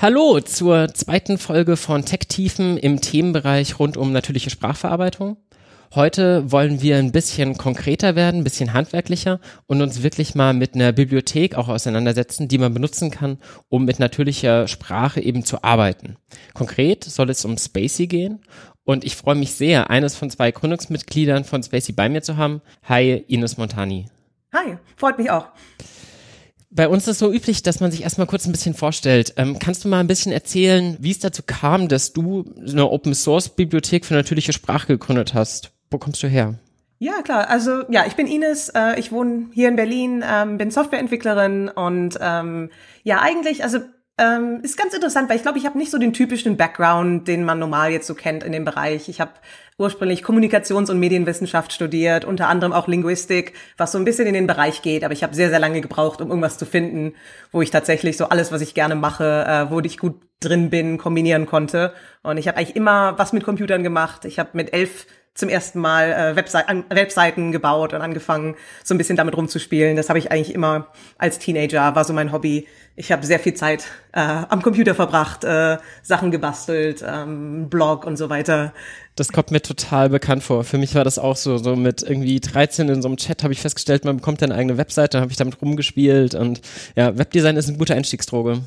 Hallo zur zweiten Folge von Tech-Tiefen im Themenbereich rund um natürliche Sprachverarbeitung. Heute wollen wir ein bisschen konkreter werden, ein bisschen handwerklicher und uns wirklich mal mit einer Bibliothek auch auseinandersetzen, die man benutzen kann, um mit natürlicher Sprache eben zu arbeiten. Konkret soll es um Spacey gehen und ich freue mich sehr, eines von zwei Gründungsmitgliedern von Spacey bei mir zu haben. Hi, Ines Montani. Hi, freut mich auch bei uns ist so üblich, dass man sich erstmal kurz ein bisschen vorstellt. Ähm, kannst du mal ein bisschen erzählen, wie es dazu kam, dass du eine Open Source Bibliothek für natürliche Sprache gegründet hast? Wo kommst du her? Ja, klar. Also ja, ich bin Ines, äh, ich wohne hier in Berlin, ähm, bin Softwareentwicklerin und ähm, ja, eigentlich, also ähm, ist ganz interessant, weil ich glaube, ich habe nicht so den typischen Background, den man normal jetzt so kennt in dem Bereich. Ich habe ursprünglich Kommunikations- und Medienwissenschaft studiert, unter anderem auch Linguistik, was so ein bisschen in den Bereich geht. Aber ich habe sehr, sehr lange gebraucht, um irgendwas zu finden, wo ich tatsächlich so alles, was ich gerne mache, äh, wo ich gut drin bin, kombinieren konnte. Und ich habe eigentlich immer was mit Computern gemacht. Ich habe mit elf zum ersten Mal äh, Webse Webseiten gebaut und angefangen, so ein bisschen damit rumzuspielen. Das habe ich eigentlich immer als Teenager, war so mein Hobby. Ich habe sehr viel Zeit äh, am Computer verbracht, äh, Sachen gebastelt, ähm, Blog und so weiter. Das kommt mir total bekannt vor. Für mich war das auch so, so mit irgendwie 13 in so einem Chat habe ich festgestellt, man bekommt eine eigene Webseite, dann habe ich damit rumgespielt und ja, Webdesign ist eine gute Einstiegsdroge.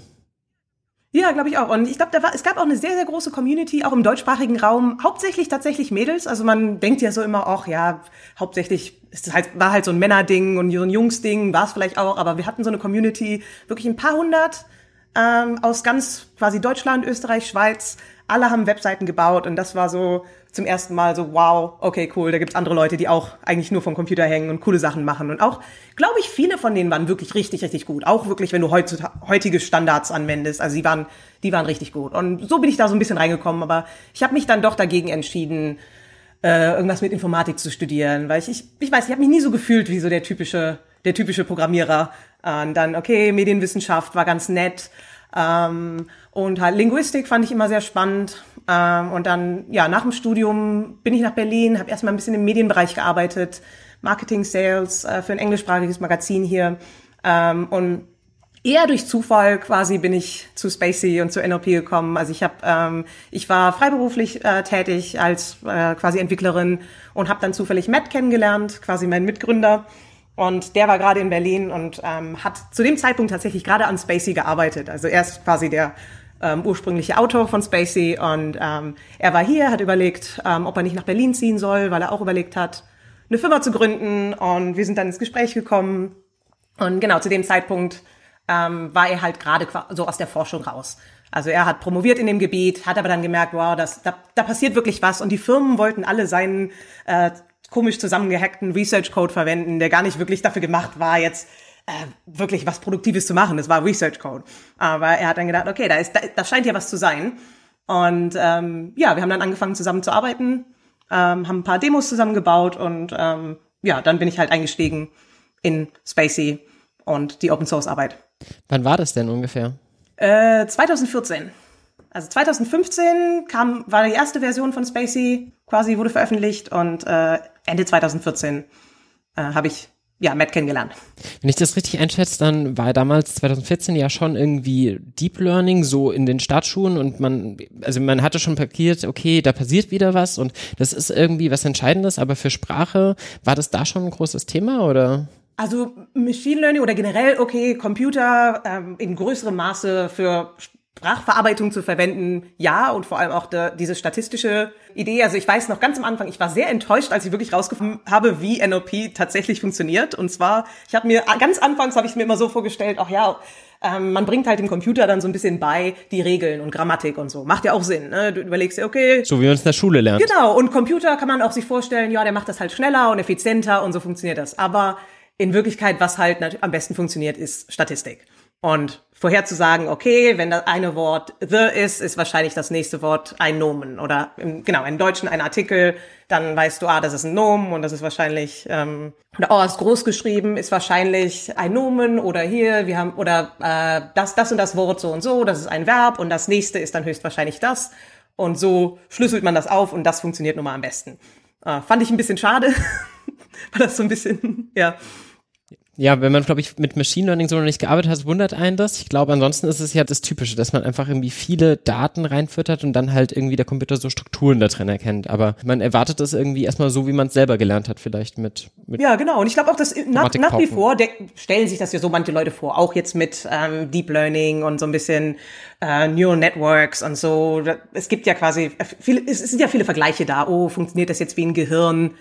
Ja, glaube ich auch. Und ich glaube, da war, es gab auch eine sehr, sehr große Community, auch im deutschsprachigen Raum, hauptsächlich tatsächlich Mädels. Also man denkt ja so immer, ach ja, hauptsächlich ist es halt, war halt so ein Männerding und so ein Jungsding, war es vielleicht auch, aber wir hatten so eine Community, wirklich ein paar hundert ähm, aus ganz quasi Deutschland, Österreich, Schweiz. Alle haben Webseiten gebaut und das war so zum ersten Mal so, wow, okay, cool, da gibt's andere Leute, die auch eigentlich nur vom Computer hängen und coole Sachen machen. Und auch, glaube ich, viele von denen waren wirklich richtig, richtig gut. Auch wirklich, wenn du heutige Standards anwendest. Also die waren, die waren richtig gut. Und so bin ich da so ein bisschen reingekommen, aber ich habe mich dann doch dagegen entschieden, äh, irgendwas mit Informatik zu studieren, weil ich, ich, ich weiß, ich habe mich nie so gefühlt wie so der typische, der typische Programmierer. Und dann, okay, Medienwissenschaft war ganz nett. Ähm, und halt Linguistik fand ich immer sehr spannend. Ähm, und dann, ja, nach dem Studium bin ich nach Berlin, habe erstmal ein bisschen im Medienbereich gearbeitet, Marketing, Sales äh, für ein englischsprachiges Magazin hier. Ähm, und eher durch Zufall quasi bin ich zu Spacey und zu NLP gekommen. Also ich habe, ähm, ich war freiberuflich äh, tätig als äh, quasi Entwicklerin und habe dann zufällig Matt kennengelernt, quasi meinen Mitgründer. Und der war gerade in Berlin und ähm, hat zu dem Zeitpunkt tatsächlich gerade an Spacey gearbeitet. Also er ist quasi der ähm, ursprüngliche Autor von Spacey und ähm, er war hier, hat überlegt, ähm, ob er nicht nach Berlin ziehen soll, weil er auch überlegt hat, eine Firma zu gründen und wir sind dann ins Gespräch gekommen und genau zu dem Zeitpunkt ähm, war er halt gerade so aus der Forschung raus. Also er hat promoviert in dem Gebiet, hat aber dann gemerkt, wow, das, da, da passiert wirklich was und die Firmen wollten alle seinen äh, komisch zusammengehackten Research Code verwenden, der gar nicht wirklich dafür gemacht war, jetzt äh, wirklich was Produktives zu machen. Das war Research Code. Aber er hat dann gedacht, okay, da, ist, da, da scheint ja was zu sein. Und ähm, ja, wir haben dann angefangen zusammen zu arbeiten, ähm, haben ein paar Demos zusammengebaut und ähm, ja, dann bin ich halt eingestiegen in Spacey und die Open Source Arbeit. Wann war das denn ungefähr? Äh, 2014. Also 2015 kam, war die erste Version von Spacey, quasi wurde veröffentlicht und äh, Ende 2014 äh, habe ich ja, Matt kennengelernt. Wenn ich das richtig einschätze, dann war damals 2014 ja schon irgendwie Deep Learning so in den Startschuhen und man, also man hatte schon parkiert, okay, da passiert wieder was und das ist irgendwie was Entscheidendes, aber für Sprache war das da schon ein großes Thema oder? Also Machine Learning oder generell, okay, Computer ähm, in größerem Maße für Sprachverarbeitung zu verwenden, ja, und vor allem auch de, diese statistische Idee. Also ich weiß noch ganz am Anfang, ich war sehr enttäuscht, als ich wirklich rausgefunden habe, wie NLP tatsächlich funktioniert. Und zwar, ich habe mir ganz anfangs habe ich mir immer so vorgestellt, ach ja, ähm, man bringt halt dem Computer dann so ein bisschen bei die Regeln und Grammatik und so. Macht ja auch Sinn. Ne? Du überlegst dir, okay. So wie man es in der Schule lernt. Genau. Und Computer kann man auch sich vorstellen, ja, der macht das halt schneller und effizienter und so funktioniert das. Aber in Wirklichkeit, was halt am besten funktioniert, ist Statistik. Und vorherzusagen, okay, wenn das eine Wort the ist, ist wahrscheinlich das nächste Wort ein Nomen oder im, genau, im Deutschen ein Artikel, dann weißt du, ah, das ist ein Nomen und das ist wahrscheinlich, ähm, oder oh, ist groß geschrieben, ist wahrscheinlich ein Nomen oder hier, wir haben, oder äh, das, das und das Wort so und so, das ist ein Verb und das nächste ist dann höchstwahrscheinlich das. Und so schlüsselt man das auf und das funktioniert nun mal am besten. Äh, fand ich ein bisschen schade, weil das so ein bisschen, ja, ja, wenn man, glaube ich, mit Machine Learning so noch nicht gearbeitet hat, wundert einen das. Ich glaube, ansonsten ist es ja das Typische, dass man einfach irgendwie viele Daten reinfüttert und dann halt irgendwie der Computer so Strukturen da drin erkennt. Aber man erwartet das irgendwie erstmal so, wie man es selber gelernt hat, vielleicht mit. mit ja, genau. Und ich glaube auch, dass nach, nach wie vor der, stellen sich das ja so manche Leute vor, auch jetzt mit ähm, Deep Learning und so ein bisschen äh, Neural Networks und so. Es gibt ja quasi viele, es sind ja viele Vergleiche da. Oh, funktioniert das jetzt wie ein Gehirn?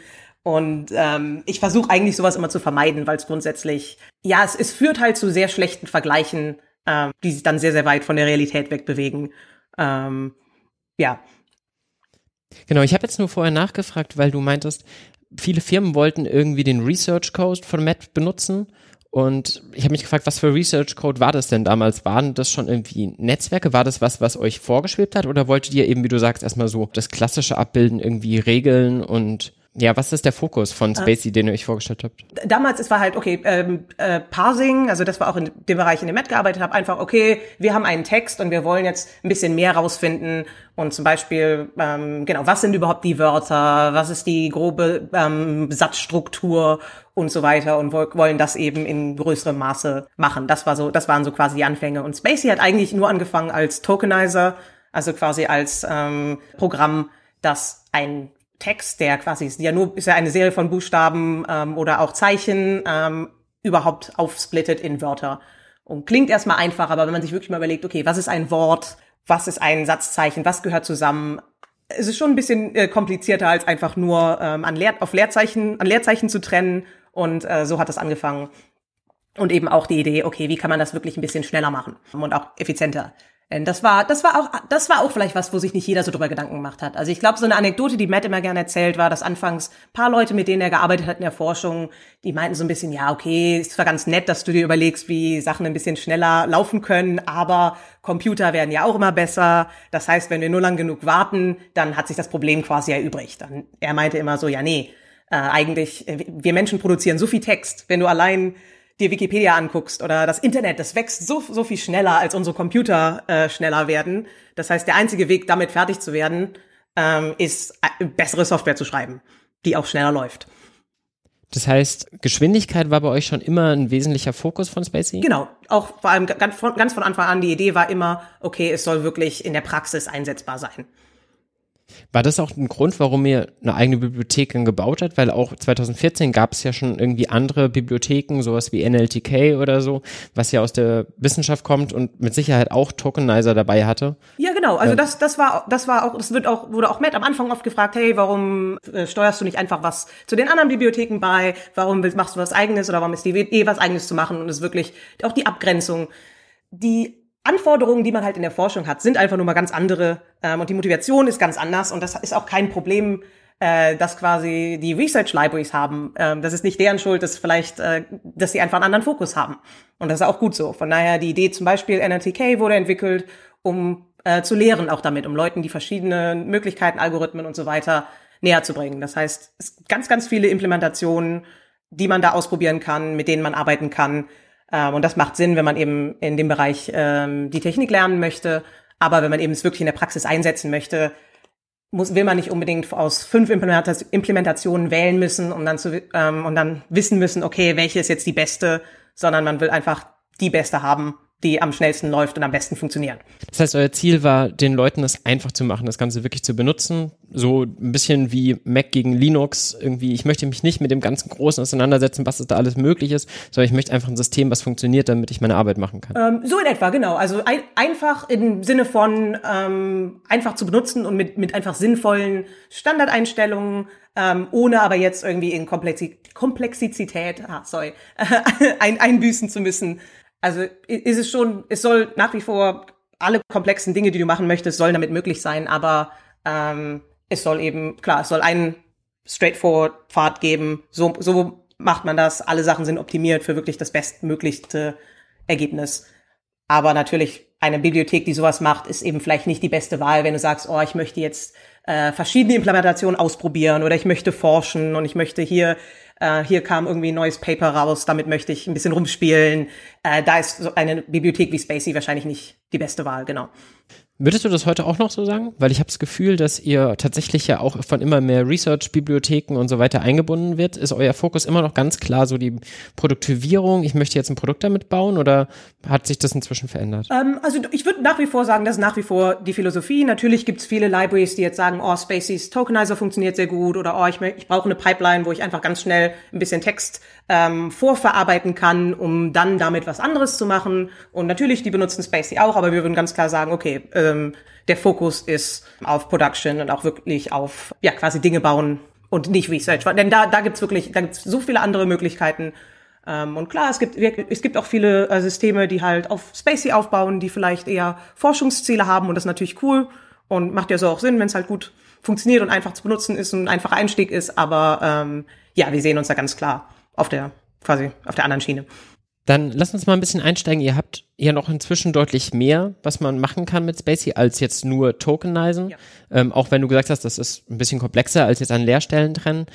Und ähm, ich versuche eigentlich sowas immer zu vermeiden, weil es grundsätzlich, ja, es, es führt halt zu sehr schlechten Vergleichen, ähm, die sich dann sehr, sehr weit von der Realität wegbewegen. Ähm, ja. Genau, ich habe jetzt nur vorher nachgefragt, weil du meintest, viele Firmen wollten irgendwie den Research Code von Matt benutzen. Und ich habe mich gefragt, was für Research Code war das denn damals? Waren das schon irgendwie Netzwerke? War das was, was euch vorgeschwebt hat? Oder wolltet ihr eben, wie du sagst, erstmal so das klassische abbilden, irgendwie Regeln und ja, was ist der Fokus von Spacey, äh, den ihr euch vorgestellt habt? Damals, es war halt, okay, ähm, äh, Parsing, also das war auch in dem Bereich, in dem Matt gearbeitet habe, einfach, okay, wir haben einen Text und wir wollen jetzt ein bisschen mehr rausfinden und zum Beispiel, ähm, genau, was sind überhaupt die Wörter, was ist die grobe ähm, Satzstruktur und so weiter und wollen das eben in größerem Maße machen. Das war so, das waren so quasi die Anfänge. Und Spacey hat eigentlich nur angefangen als Tokenizer, also quasi als ähm, Programm, das ein Text, der quasi ist ja nur ist ja eine Serie von Buchstaben ähm, oder auch Zeichen ähm, überhaupt aufsplittet in Wörter. Und klingt erstmal einfach, aber wenn man sich wirklich mal überlegt, okay, was ist ein Wort, was ist ein Satzzeichen, was gehört zusammen, es ist schon ein bisschen äh, komplizierter als einfach nur ähm, an Leer auf Leerzeichen, an Leerzeichen zu trennen. Und äh, so hat das angefangen. Und eben auch die Idee, okay, wie kann man das wirklich ein bisschen schneller machen und auch effizienter. Denn das war, das war auch, das war auch vielleicht was, wo sich nicht jeder so drüber Gedanken gemacht hat. Also ich glaube, so eine Anekdote, die Matt immer gerne erzählt, war, dass anfangs paar Leute, mit denen er gearbeitet hat in der Forschung, die meinten so ein bisschen, ja, okay, ist zwar ganz nett, dass du dir überlegst, wie Sachen ein bisschen schneller laufen können, aber Computer werden ja auch immer besser. Das heißt, wenn wir nur lang genug warten, dann hat sich das Problem quasi erübrigt. Dann, er meinte immer so, ja, nee, äh, eigentlich, äh, wir Menschen produzieren so viel Text. Wenn du allein dir Wikipedia anguckst oder das Internet, das wächst so, so viel schneller, als unsere Computer äh, schneller werden. Das heißt, der einzige Weg, damit fertig zu werden, ähm, ist äh, bessere Software zu schreiben, die auch schneller läuft. Das heißt, Geschwindigkeit war bei euch schon immer ein wesentlicher Fokus von Spacey? Genau. Auch vor allem ganz von, ganz von Anfang an die Idee war immer, okay, es soll wirklich in der Praxis einsetzbar sein. War das auch ein Grund, warum ihr eine eigene Bibliothek gebaut habt? Weil auch 2014 gab es ja schon irgendwie andere Bibliotheken, sowas wie NLTK oder so, was ja aus der Wissenschaft kommt und mit Sicherheit auch Tokenizer dabei hatte. Ja, genau. Also das, das war, das war auch, das wird auch, wurde auch Matt am Anfang oft gefragt, hey, warum äh, steuerst du nicht einfach was zu den anderen Bibliotheken bei? Warum willst, machst du was eigenes oder warum ist die eh was eigenes zu machen? Und es ist wirklich auch die Abgrenzung, die Anforderungen, die man halt in der Forschung hat, sind einfach nur mal ganz andere ähm, und die Motivation ist ganz anders und das ist auch kein Problem, äh, dass quasi die Research Libraries haben. Ähm, das ist nicht deren Schuld, dass vielleicht, äh, dass sie einfach einen anderen Fokus haben und das ist auch gut so. Von daher die Idee zum Beispiel NRTK wurde entwickelt, um äh, zu lehren auch damit, um Leuten die verschiedenen Möglichkeiten, Algorithmen und so weiter näher zu bringen. Das heißt, es gibt ganz, ganz viele Implementationen, die man da ausprobieren kann, mit denen man arbeiten kann ähm, und das macht Sinn, wenn man eben in dem Bereich ähm, die Technik lernen möchte. Aber wenn man eben es wirklich in der Praxis einsetzen möchte, muss, will man nicht unbedingt aus fünf Implementationen wählen müssen und dann, zu, ähm, und dann wissen müssen, okay, welche ist jetzt die beste, sondern man will einfach die beste haben die am schnellsten läuft und am besten funktionieren. Das heißt, euer Ziel war, den Leuten es einfach zu machen, das Ganze wirklich zu benutzen. So ein bisschen wie Mac gegen Linux. Irgendwie, ich möchte mich nicht mit dem ganzen Großen auseinandersetzen, was da alles möglich ist, sondern ich möchte einfach ein System, was funktioniert, damit ich meine Arbeit machen kann. Ähm, so in etwa, genau. Also ein, einfach im Sinne von ähm, einfach zu benutzen und mit, mit einfach sinnvollen Standardeinstellungen, ähm, ohne aber jetzt irgendwie in Komplexi Komplexität, ah, sorry, ein, einbüßen zu müssen. Also ist es schon, es soll nach wie vor alle komplexen Dinge, die du machen möchtest, sollen damit möglich sein, aber ähm, es soll eben, klar, es soll einen straightforward Pfad geben, so, so macht man das, alle Sachen sind optimiert für wirklich das bestmöglichste Ergebnis. Aber natürlich eine Bibliothek, die sowas macht, ist eben vielleicht nicht die beste Wahl, wenn du sagst, oh, ich möchte jetzt äh, verschiedene Implementationen ausprobieren oder ich möchte forschen und ich möchte hier äh, hier kam irgendwie ein neues Paper raus, damit möchte ich ein bisschen rumspielen. Äh, da ist so eine Bibliothek wie Spacey wahrscheinlich nicht die beste Wahl, genau. Würdest du das heute auch noch so sagen? Weil ich habe das Gefühl, dass ihr tatsächlich ja auch von immer mehr Research-Bibliotheken und so weiter eingebunden wird. Ist euer Fokus immer noch ganz klar so die Produktivierung? Ich möchte jetzt ein Produkt damit bauen oder hat sich das inzwischen verändert? Ähm, also ich würde nach wie vor sagen, das ist nach wie vor die Philosophie. Natürlich gibt es viele Libraries, die jetzt sagen, oh, Spaceys Tokenizer funktioniert sehr gut oder oh, ich, ich brauche eine Pipeline, wo ich einfach ganz schnell ein bisschen Text ähm, vorverarbeiten kann, um dann damit was anderes zu machen. Und natürlich, die benutzen Spacey auch, aber wir würden ganz klar sagen, okay, ähm, der Fokus ist auf Production und auch wirklich auf, ja, quasi Dinge bauen und nicht Research. Denn da, da gibt's wirklich, da gibt's so viele andere Möglichkeiten. Ähm, und klar, es gibt, es gibt auch viele äh, Systeme, die halt auf Spacey aufbauen, die vielleicht eher Forschungsziele haben und das ist natürlich cool und macht ja so auch Sinn, wenn es halt gut funktioniert und einfach zu benutzen ist und ein einfacher Einstieg ist. Aber ähm, ja, wir sehen uns da ganz klar auf der, quasi auf der anderen Schiene. Dann lass uns mal ein bisschen einsteigen. Ihr habt ja noch inzwischen deutlich mehr, was man machen kann mit Spacey, als jetzt nur Tokenizen. Ja. Ähm, auch wenn du gesagt hast, das ist ein bisschen komplexer als jetzt an Leerstellen trennen.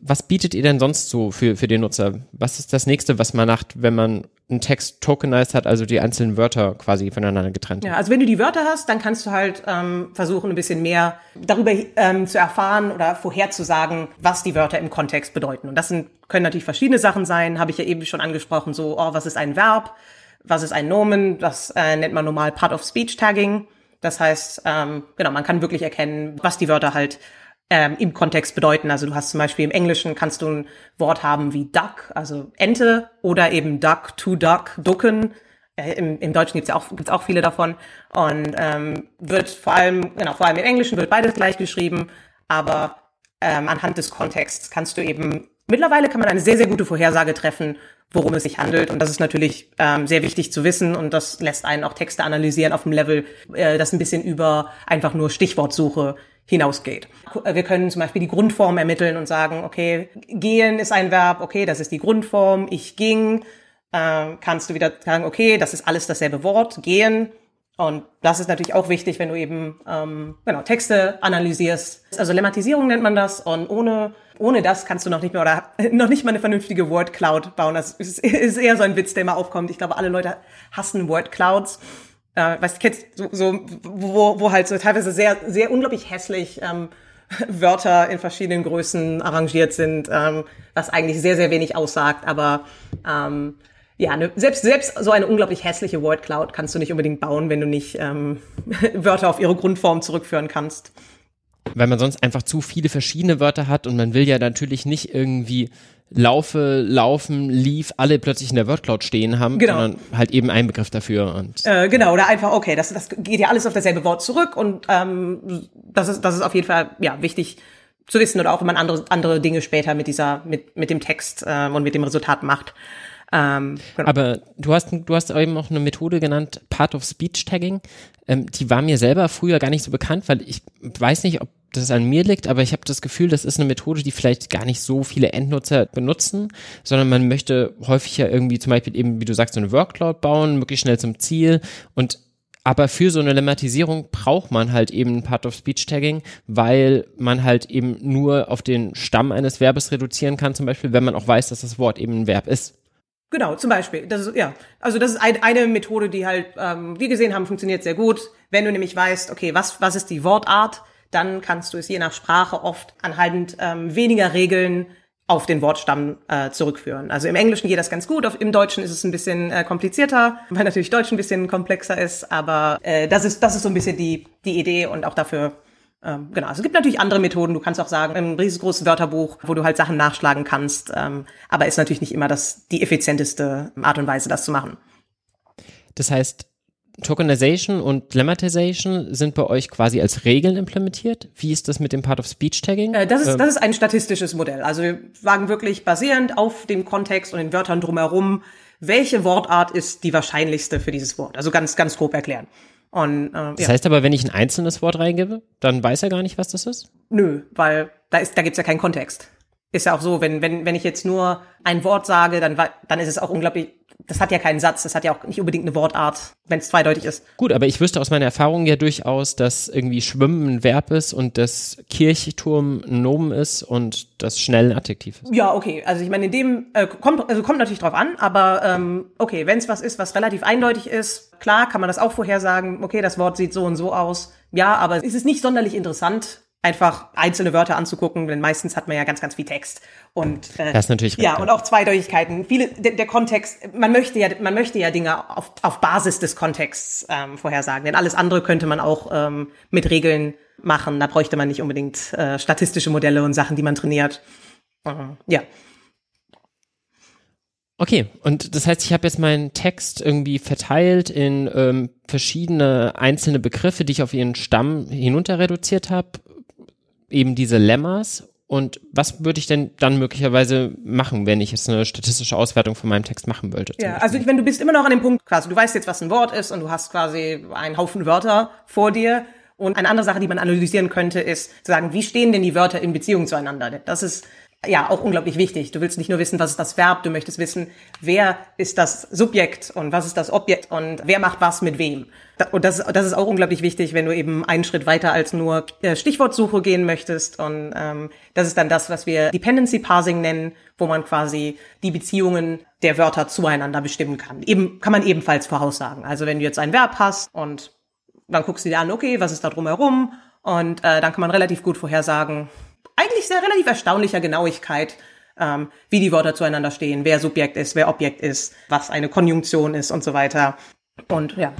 Was bietet ihr denn sonst so für, für den Nutzer? Was ist das nächste, was man macht, wenn man einen Text tokenized hat, also die einzelnen Wörter quasi voneinander getrennt? Ja, also wenn du die Wörter hast, dann kannst du halt ähm, versuchen, ein bisschen mehr darüber ähm, zu erfahren oder vorherzusagen, was die Wörter im Kontext bedeuten. Und das sind, können natürlich verschiedene Sachen sein, habe ich ja eben schon angesprochen, so, oh, was ist ein Verb? Was ist ein Nomen? Das äh, nennt man normal Part of Speech Tagging. Das heißt, ähm, genau, man kann wirklich erkennen, was die Wörter halt ähm, im Kontext bedeuten. Also du hast zum Beispiel im Englischen kannst du ein Wort haben wie duck, also Ente, oder eben duck, to duck, ducken. Äh, im, Im Deutschen gibt's ja auch, gibt's auch viele davon. Und ähm, wird vor allem, genau, vor allem im Englischen wird beides gleich geschrieben, aber ähm, anhand des Kontexts kannst du eben, mittlerweile kann man eine sehr, sehr gute Vorhersage treffen, worum es sich handelt. Und das ist natürlich ähm, sehr wichtig zu wissen und das lässt einen auch Texte analysieren auf einem Level, äh, das ein bisschen über einfach nur Stichwortsuche hinausgeht. Wir können zum Beispiel die Grundform ermitteln und sagen, okay, gehen ist ein Verb, okay, das ist die Grundform, ich ging, äh, kannst du wieder sagen, okay, das ist alles dasselbe Wort, gehen. Und das ist natürlich auch wichtig, wenn du eben ähm, genau, Texte analysierst. Also Lemmatisierung nennt man das. Und ohne, ohne das kannst du noch nicht mehr oder noch nicht mal eine vernünftige Word Cloud bauen. Das ist, ist eher so ein Witz, der immer aufkommt. Ich glaube, alle Leute hassen Word Clouds äh, was kennst so, so wo, wo halt so teilweise sehr sehr unglaublich hässlich ähm, Wörter in verschiedenen Größen arrangiert sind, ähm, was eigentlich sehr sehr wenig aussagt, aber ähm, ja, ne, selbst selbst so eine unglaublich hässliche Word Cloud kannst du nicht unbedingt bauen, wenn du nicht ähm, Wörter auf ihre Grundform zurückführen kannst weil man sonst einfach zu viele verschiedene Wörter hat und man will ja natürlich nicht irgendwie laufe, laufen, lief, alle plötzlich in der Wordcloud stehen haben, genau. sondern halt eben einen Begriff dafür. Und äh, genau, oder einfach, okay, das, das geht ja alles auf dasselbe Wort zurück und ähm, das, ist, das ist auf jeden Fall ja wichtig zu wissen oder auch wenn man andere, andere Dinge später mit dieser, mit, mit dem Text äh, und mit dem Resultat macht. Ähm, genau. Aber du hast, du hast eben auch eine Methode genannt, Part of Speech Tagging. Ähm, die war mir selber früher gar nicht so bekannt, weil ich weiß nicht, ob das an mir liegt, aber ich habe das Gefühl, das ist eine Methode, die vielleicht gar nicht so viele Endnutzer benutzen, sondern man möchte häufig ja irgendwie zum Beispiel eben, wie du sagst, so eine Workload bauen, möglichst schnell zum Ziel und aber für so eine Lemmatisierung braucht man halt eben Part of Speech Tagging, weil man halt eben nur auf den Stamm eines Verbes reduzieren kann, zum Beispiel, wenn man auch weiß, dass das Wort eben ein Verb ist. Genau, zum Beispiel. Das ist, ja, also das ist ein, eine Methode, die halt, ähm, wir gesehen haben, funktioniert sehr gut. Wenn du nämlich weißt, okay, was, was ist die Wortart, dann kannst du es je nach Sprache oft anhand ähm, weniger Regeln auf den Wortstamm äh, zurückführen. Also im Englischen geht das ganz gut, auf, im Deutschen ist es ein bisschen äh, komplizierter, weil natürlich Deutsch ein bisschen komplexer ist, aber äh, das ist das ist so ein bisschen die die Idee und auch dafür ähm, genau. Also es gibt natürlich andere Methoden. Du kannst auch sagen, ein riesengroßes Wörterbuch, wo du halt Sachen nachschlagen kannst, ähm, aber ist natürlich nicht immer das die effizienteste Art und Weise, das zu machen. Das heißt, Tokenization und Lemmatization sind bei euch quasi als Regeln implementiert. Wie ist das mit dem Part of Speech Tagging? Äh, das, ist, ähm. das ist ein statistisches Modell. Also wir sagen wirklich basierend auf dem Kontext und den Wörtern drumherum, welche Wortart ist die wahrscheinlichste für dieses Wort. Also ganz, ganz grob erklären. Und, äh, das ja. heißt aber, wenn ich ein einzelnes Wort reingebe, dann weiß er gar nicht, was das ist? Nö, weil da, ist, da gibt's ja keinen Kontext. Ist ja auch so, wenn, wenn, wenn ich jetzt nur ein Wort sage, dann, dann ist es auch unglaublich das hat ja keinen Satz, das hat ja auch nicht unbedingt eine Wortart, wenn es zweideutig ist. Gut, aber ich wüsste aus meiner Erfahrung ja durchaus, dass irgendwie Schwimmen ein Verb ist und das Kirchturm ein Nomen ist und das schnell ein Adjektiv ist. Ja, okay. Also ich meine, in dem äh, kommt also kommt natürlich drauf an, aber ähm, okay, wenn es was ist, was relativ eindeutig ist, klar kann man das auch vorhersagen. Okay, das Wort sieht so und so aus. Ja, aber es ist nicht sonderlich interessant einfach einzelne Wörter anzugucken, denn meistens hat man ja ganz, ganz viel Text. Und äh, das ist natürlich ja und auch Zweideutigkeiten. Viele der, der Kontext, man möchte ja, man möchte ja Dinge auf, auf Basis des Kontexts ähm, vorhersagen, denn alles andere könnte man auch ähm, mit Regeln machen. Da bräuchte man nicht unbedingt äh, statistische Modelle und Sachen, die man trainiert. Äh, ja. Okay, und das heißt, ich habe jetzt meinen Text irgendwie verteilt in ähm, verschiedene einzelne Begriffe, die ich auf ihren Stamm hinunter reduziert habe eben diese Lemmas und was würde ich denn dann möglicherweise machen, wenn ich jetzt eine statistische Auswertung von meinem Text machen wollte? Ja, also wenn du bist immer noch an dem Punkt quasi, du weißt jetzt, was ein Wort ist und du hast quasi einen Haufen Wörter vor dir. Und eine andere Sache, die man analysieren könnte, ist zu sagen, wie stehen denn die Wörter in Beziehung zueinander? Das ist ja auch unglaublich wichtig. Du willst nicht nur wissen, was ist das Verb, du möchtest wissen, wer ist das Subjekt und was ist das Objekt und wer macht was mit wem. Und das, das ist auch unglaublich wichtig, wenn du eben einen Schritt weiter als nur äh, Stichwortsuche gehen möchtest. Und ähm, das ist dann das, was wir Dependency Parsing nennen, wo man quasi die Beziehungen der Wörter zueinander bestimmen kann. Eben kann man ebenfalls voraussagen. Also wenn du jetzt ein Verb hast und dann guckst du dir an, okay, was ist da drumherum? Und äh, dann kann man relativ gut vorhersagen, eigentlich sehr relativ erstaunlicher Genauigkeit, ähm, wie die Wörter zueinander stehen, wer Subjekt ist, wer Objekt ist, was eine Konjunktion ist und so weiter. Und ja,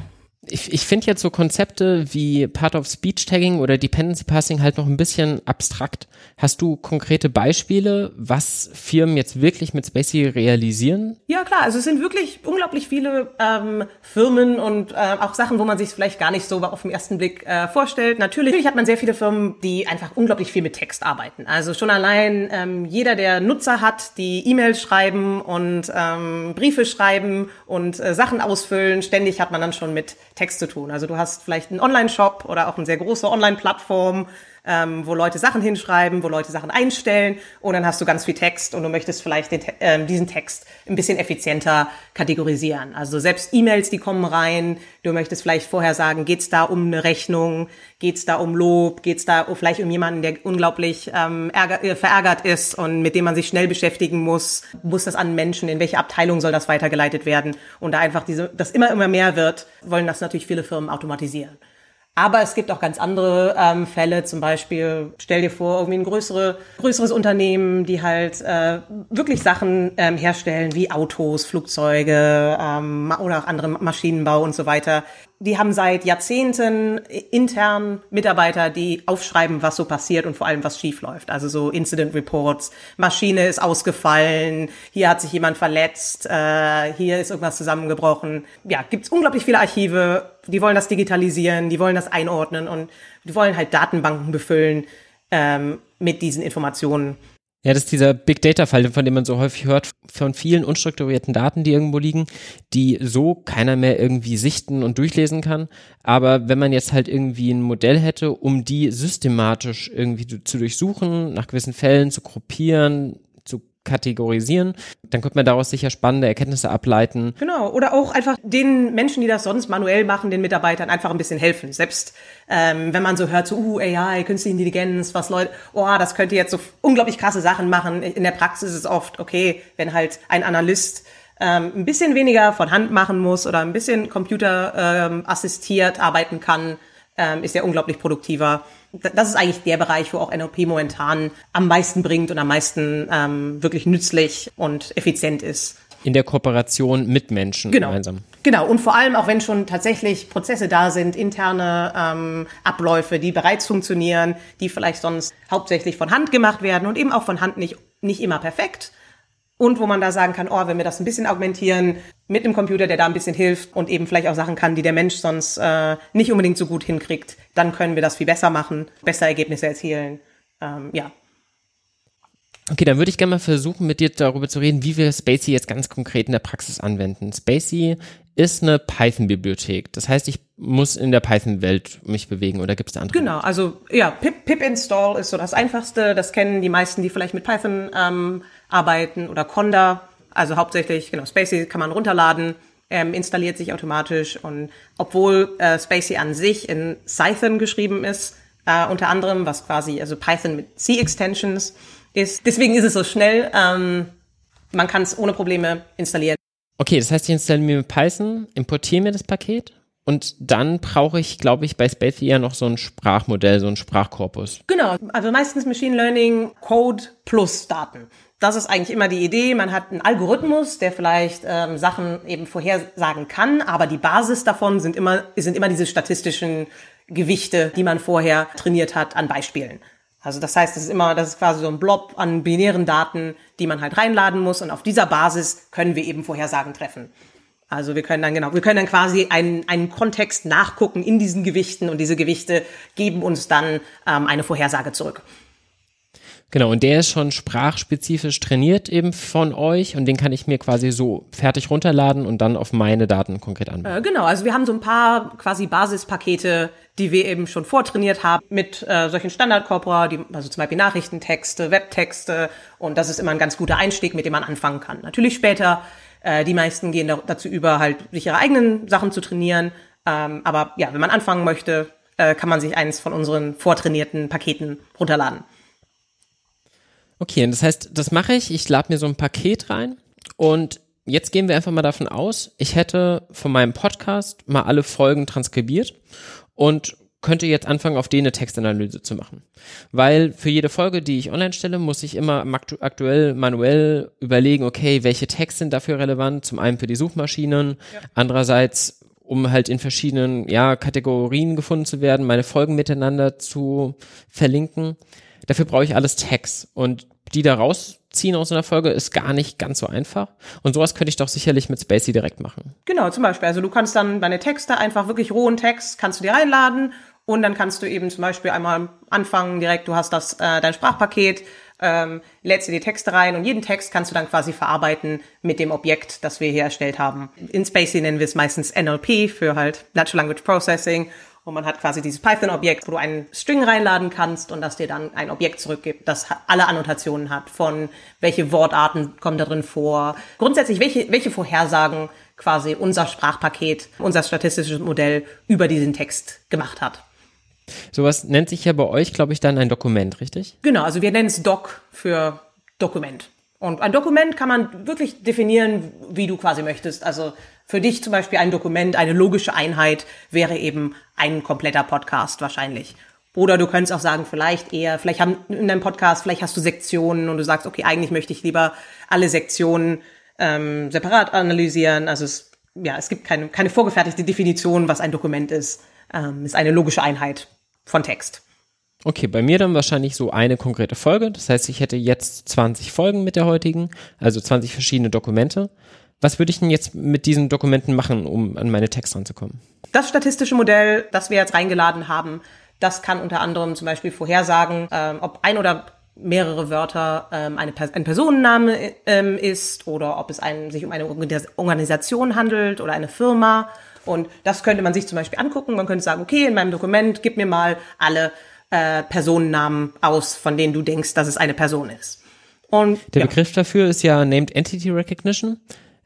ich, ich finde jetzt so Konzepte wie Part of Speech Tagging oder Dependency Passing halt noch ein bisschen abstrakt. Hast du konkrete Beispiele, was Firmen jetzt wirklich mit Spacey realisieren? Ja klar, also es sind wirklich unglaublich viele ähm, Firmen und äh, auch Sachen, wo man sich vielleicht gar nicht so auf den ersten Blick äh, vorstellt. Natürlich hat man sehr viele Firmen, die einfach unglaublich viel mit Text arbeiten. Also schon allein ähm, jeder, der Nutzer hat, die E-Mails schreiben und ähm, Briefe schreiben und äh, Sachen ausfüllen, ständig hat man dann schon mit Text zu tun. Also du hast vielleicht einen Online-Shop oder auch eine sehr große Online-Plattform, ähm, wo Leute Sachen hinschreiben, wo Leute Sachen einstellen und dann hast du ganz viel Text und du möchtest vielleicht den, äh, diesen Text ein bisschen effizienter kategorisieren. Also selbst E-Mails, die kommen rein, du möchtest vielleicht vorher sagen, geht's da um eine Rechnung, geht's da um Lob, geht's da vielleicht um jemanden, der unglaublich ähm, ärger, äh, verärgert ist und mit dem man sich schnell beschäftigen muss, muss das an Menschen, in welche Abteilung soll das weitergeleitet werden? Und da einfach diese, das immer immer mehr wird, wollen das natürlich viele Firmen automatisieren. Aber es gibt auch ganz andere ähm, Fälle, zum Beispiel, stell dir vor, irgendwie ein größere, größeres Unternehmen, die halt äh, wirklich Sachen ähm, herstellen, wie Autos, Flugzeuge ähm, oder auch andere Maschinenbau und so weiter die haben seit Jahrzehnten intern Mitarbeiter, die aufschreiben, was so passiert und vor allem, was schief läuft. Also so Incident Reports, Maschine ist ausgefallen, hier hat sich jemand verletzt, äh, hier ist irgendwas zusammengebrochen. Ja, gibt's unglaublich viele Archive, die wollen das digitalisieren, die wollen das einordnen und die wollen halt Datenbanken befüllen ähm, mit diesen Informationen. Ja, das ist dieser Big Data Fall, von dem man so häufig hört, von vielen unstrukturierten Daten, die irgendwo liegen, die so keiner mehr irgendwie sichten und durchlesen kann. Aber wenn man jetzt halt irgendwie ein Modell hätte, um die systematisch irgendwie zu durchsuchen, nach gewissen Fällen zu gruppieren, kategorisieren. Dann könnte man daraus sicher spannende Erkenntnisse ableiten. Genau. Oder auch einfach den Menschen, die das sonst manuell machen, den Mitarbeitern einfach ein bisschen helfen. Selbst ähm, wenn man so hört, so, uh, AI, künstliche Intelligenz, was Leute, oh, das könnte jetzt so unglaublich krasse Sachen machen. In der Praxis ist es oft, okay, wenn halt ein Analyst ähm, ein bisschen weniger von Hand machen muss oder ein bisschen Computer ähm, arbeiten kann, ähm, ist er unglaublich produktiver das ist eigentlich der Bereich, wo auch NLP momentan am meisten bringt und am meisten ähm, wirklich nützlich und effizient ist. In der Kooperation mit Menschen genau. gemeinsam. Genau, und vor allem auch wenn schon tatsächlich Prozesse da sind, interne ähm, Abläufe, die bereits funktionieren, die vielleicht sonst hauptsächlich von Hand gemacht werden und eben auch von Hand nicht, nicht immer perfekt und wo man da sagen kann, oh, wenn wir das ein bisschen augmentieren mit einem Computer, der da ein bisschen hilft und eben vielleicht auch Sachen kann, die der Mensch sonst äh, nicht unbedingt so gut hinkriegt, dann können wir das viel besser machen, bessere Ergebnisse erzielen. Ähm, ja. Okay, dann würde ich gerne mal versuchen, mit dir darüber zu reden, wie wir Spacey jetzt ganz konkret in der Praxis anwenden. Spacey ist eine Python-Bibliothek. Das heißt, ich muss in der Python-Welt mich bewegen oder gibt es da andere? Genau, also ja, pip, pip install ist so das Einfachste. Das kennen die meisten, die vielleicht mit Python ähm, arbeiten oder Conda. Also hauptsächlich, genau, Spacey kann man runterladen, ähm, installiert sich automatisch und obwohl äh, Spacey an sich in Python geschrieben ist, äh, unter anderem, was quasi, also Python mit C-Extensions ist, deswegen ist es so schnell, ähm, man kann es ohne Probleme installieren. Okay, das heißt, ich installiere mir Python, importiere mir das Paket und dann brauche ich, glaube ich, bei Spacey ja noch so ein Sprachmodell, so ein Sprachkorpus. Genau, also meistens Machine Learning, Code plus Daten. Das ist eigentlich immer die Idee. Man hat einen Algorithmus, der vielleicht ähm, Sachen eben vorhersagen kann, aber die Basis davon sind immer, sind immer diese statistischen Gewichte, die man vorher trainiert hat an Beispielen. Also das heißt, es ist immer, das ist quasi so ein Blob an binären Daten, die man halt reinladen muss und auf dieser Basis können wir eben Vorhersagen treffen. Also wir können dann genau, wir können dann quasi einen, einen Kontext nachgucken in diesen Gewichten und diese Gewichte geben uns dann ähm, eine Vorhersage zurück. Genau, und der ist schon sprachspezifisch trainiert eben von euch und den kann ich mir quasi so fertig runterladen und dann auf meine Daten konkret anwenden. Äh, genau, also wir haben so ein paar quasi Basispakete, die wir eben schon vortrainiert haben mit äh, solchen Standardkorpora, die, also zum Beispiel Nachrichtentexte, Webtexte und das ist immer ein ganz guter Einstieg, mit dem man anfangen kann. Natürlich später, äh, die meisten gehen da, dazu über, halt sich ihre eigenen Sachen zu trainieren, ähm, aber ja, wenn man anfangen möchte, äh, kann man sich eines von unseren vortrainierten Paketen runterladen. Okay, und das heißt, das mache ich. Ich lade mir so ein Paket rein und jetzt gehen wir einfach mal davon aus, ich hätte von meinem Podcast mal alle Folgen transkribiert und könnte jetzt anfangen, auf denen eine Textanalyse zu machen. Weil für jede Folge, die ich online stelle, muss ich immer aktuell manuell überlegen, okay, welche Texte sind dafür relevant? Zum einen für die Suchmaschinen, ja. andererseits um halt in verschiedenen ja, Kategorien gefunden zu werden, meine Folgen miteinander zu verlinken. Dafür brauche ich alles Tags und die da rausziehen aus einer Folge ist gar nicht ganz so einfach. Und sowas könnte ich doch sicherlich mit Spacey direkt machen. Genau, zum Beispiel. Also du kannst dann deine Texte einfach wirklich rohen Text kannst du dir reinladen und dann kannst du eben zum Beispiel einmal anfangen direkt, du hast das, äh, dein Sprachpaket, ähm, lädst dir die Texte rein und jeden Text kannst du dann quasi verarbeiten mit dem Objekt, das wir hier erstellt haben. In Spacey nennen wir es meistens NLP für halt Natural Language Processing und man hat quasi dieses Python-Objekt, wo du einen String reinladen kannst und das dir dann ein Objekt zurückgibt, das alle Annotationen hat, von welche Wortarten kommen da drin vor. Grundsätzlich, welche, welche Vorhersagen quasi unser Sprachpaket, unser statistisches Modell über diesen Text gemacht hat. Sowas nennt sich ja bei euch, glaube ich, dann ein Dokument, richtig? Genau, also wir nennen es Doc für Dokument. Und ein Dokument kann man wirklich definieren, wie du quasi möchtest. Also für dich zum Beispiel ein Dokument, eine logische Einheit wäre eben ein kompletter Podcast wahrscheinlich. Oder du könntest auch sagen, vielleicht eher, vielleicht haben in deinem Podcast, vielleicht hast du Sektionen und du sagst, okay, eigentlich möchte ich lieber alle Sektionen ähm, separat analysieren. Also es, ja, es gibt keine, keine vorgefertigte Definition, was ein Dokument ist. Ähm, ist eine logische Einheit von Text. Okay, bei mir dann wahrscheinlich so eine konkrete Folge. Das heißt, ich hätte jetzt 20 Folgen mit der heutigen, also 20 verschiedene Dokumente. Was würde ich denn jetzt mit diesen Dokumenten machen, um an meine Texte ranzukommen? Das statistische Modell, das wir jetzt reingeladen haben, das kann unter anderem zum Beispiel vorhersagen, ähm, ob ein oder mehrere Wörter ähm, eine ein Personenname ähm, ist oder ob es ein, sich um eine Organisation handelt oder eine Firma. Und das könnte man sich zum Beispiel angucken. Man könnte sagen, okay, in meinem Dokument gib mir mal alle äh, Personennamen aus, von denen du denkst, dass es eine Person ist. Und, Der ja. Begriff dafür ist ja Named Entity Recognition.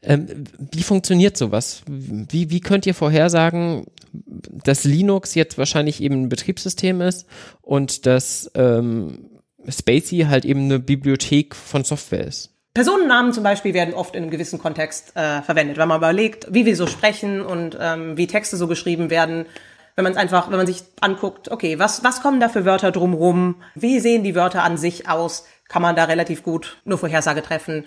Ähm, wie funktioniert sowas? Wie, wie könnt ihr vorhersagen, dass Linux jetzt wahrscheinlich eben ein Betriebssystem ist und dass ähm, Spacey halt eben eine Bibliothek von Software ist? Personennamen zum Beispiel werden oft in einem gewissen Kontext äh, verwendet. Wenn man überlegt, wie wir so sprechen und ähm, wie Texte so geschrieben werden, wenn man es einfach, wenn man sich anguckt, okay, was, was kommen da für Wörter drumrum? Wie sehen die Wörter an sich aus? Kann man da relativ gut nur Vorhersage treffen.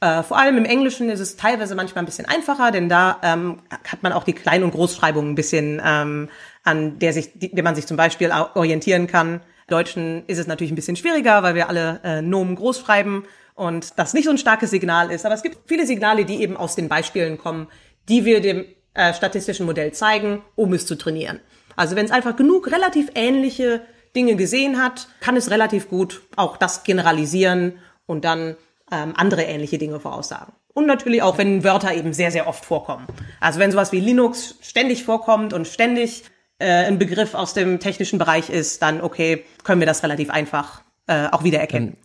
Äh, vor allem im Englischen ist es teilweise manchmal ein bisschen einfacher, denn da ähm, hat man auch die Klein- und Großschreibung ein bisschen, ähm, an der sich, die, der man sich zum Beispiel orientieren kann. Deutschen ist es natürlich ein bisschen schwieriger, weil wir alle äh, Nomen groß schreiben und das nicht so ein starkes Signal ist. Aber es gibt viele Signale, die eben aus den Beispielen kommen, die wir dem äh, statistischen Modell zeigen, um es zu trainieren. Also wenn es einfach genug relativ ähnliche Dinge gesehen hat, kann es relativ gut auch das generalisieren und dann ähm, andere ähnliche Dinge voraussagen. Und natürlich auch, wenn Wörter eben sehr, sehr oft vorkommen. Also wenn sowas wie Linux ständig vorkommt und ständig äh, ein Begriff aus dem technischen Bereich ist, dann okay, können wir das relativ einfach äh, auch wiedererkennen.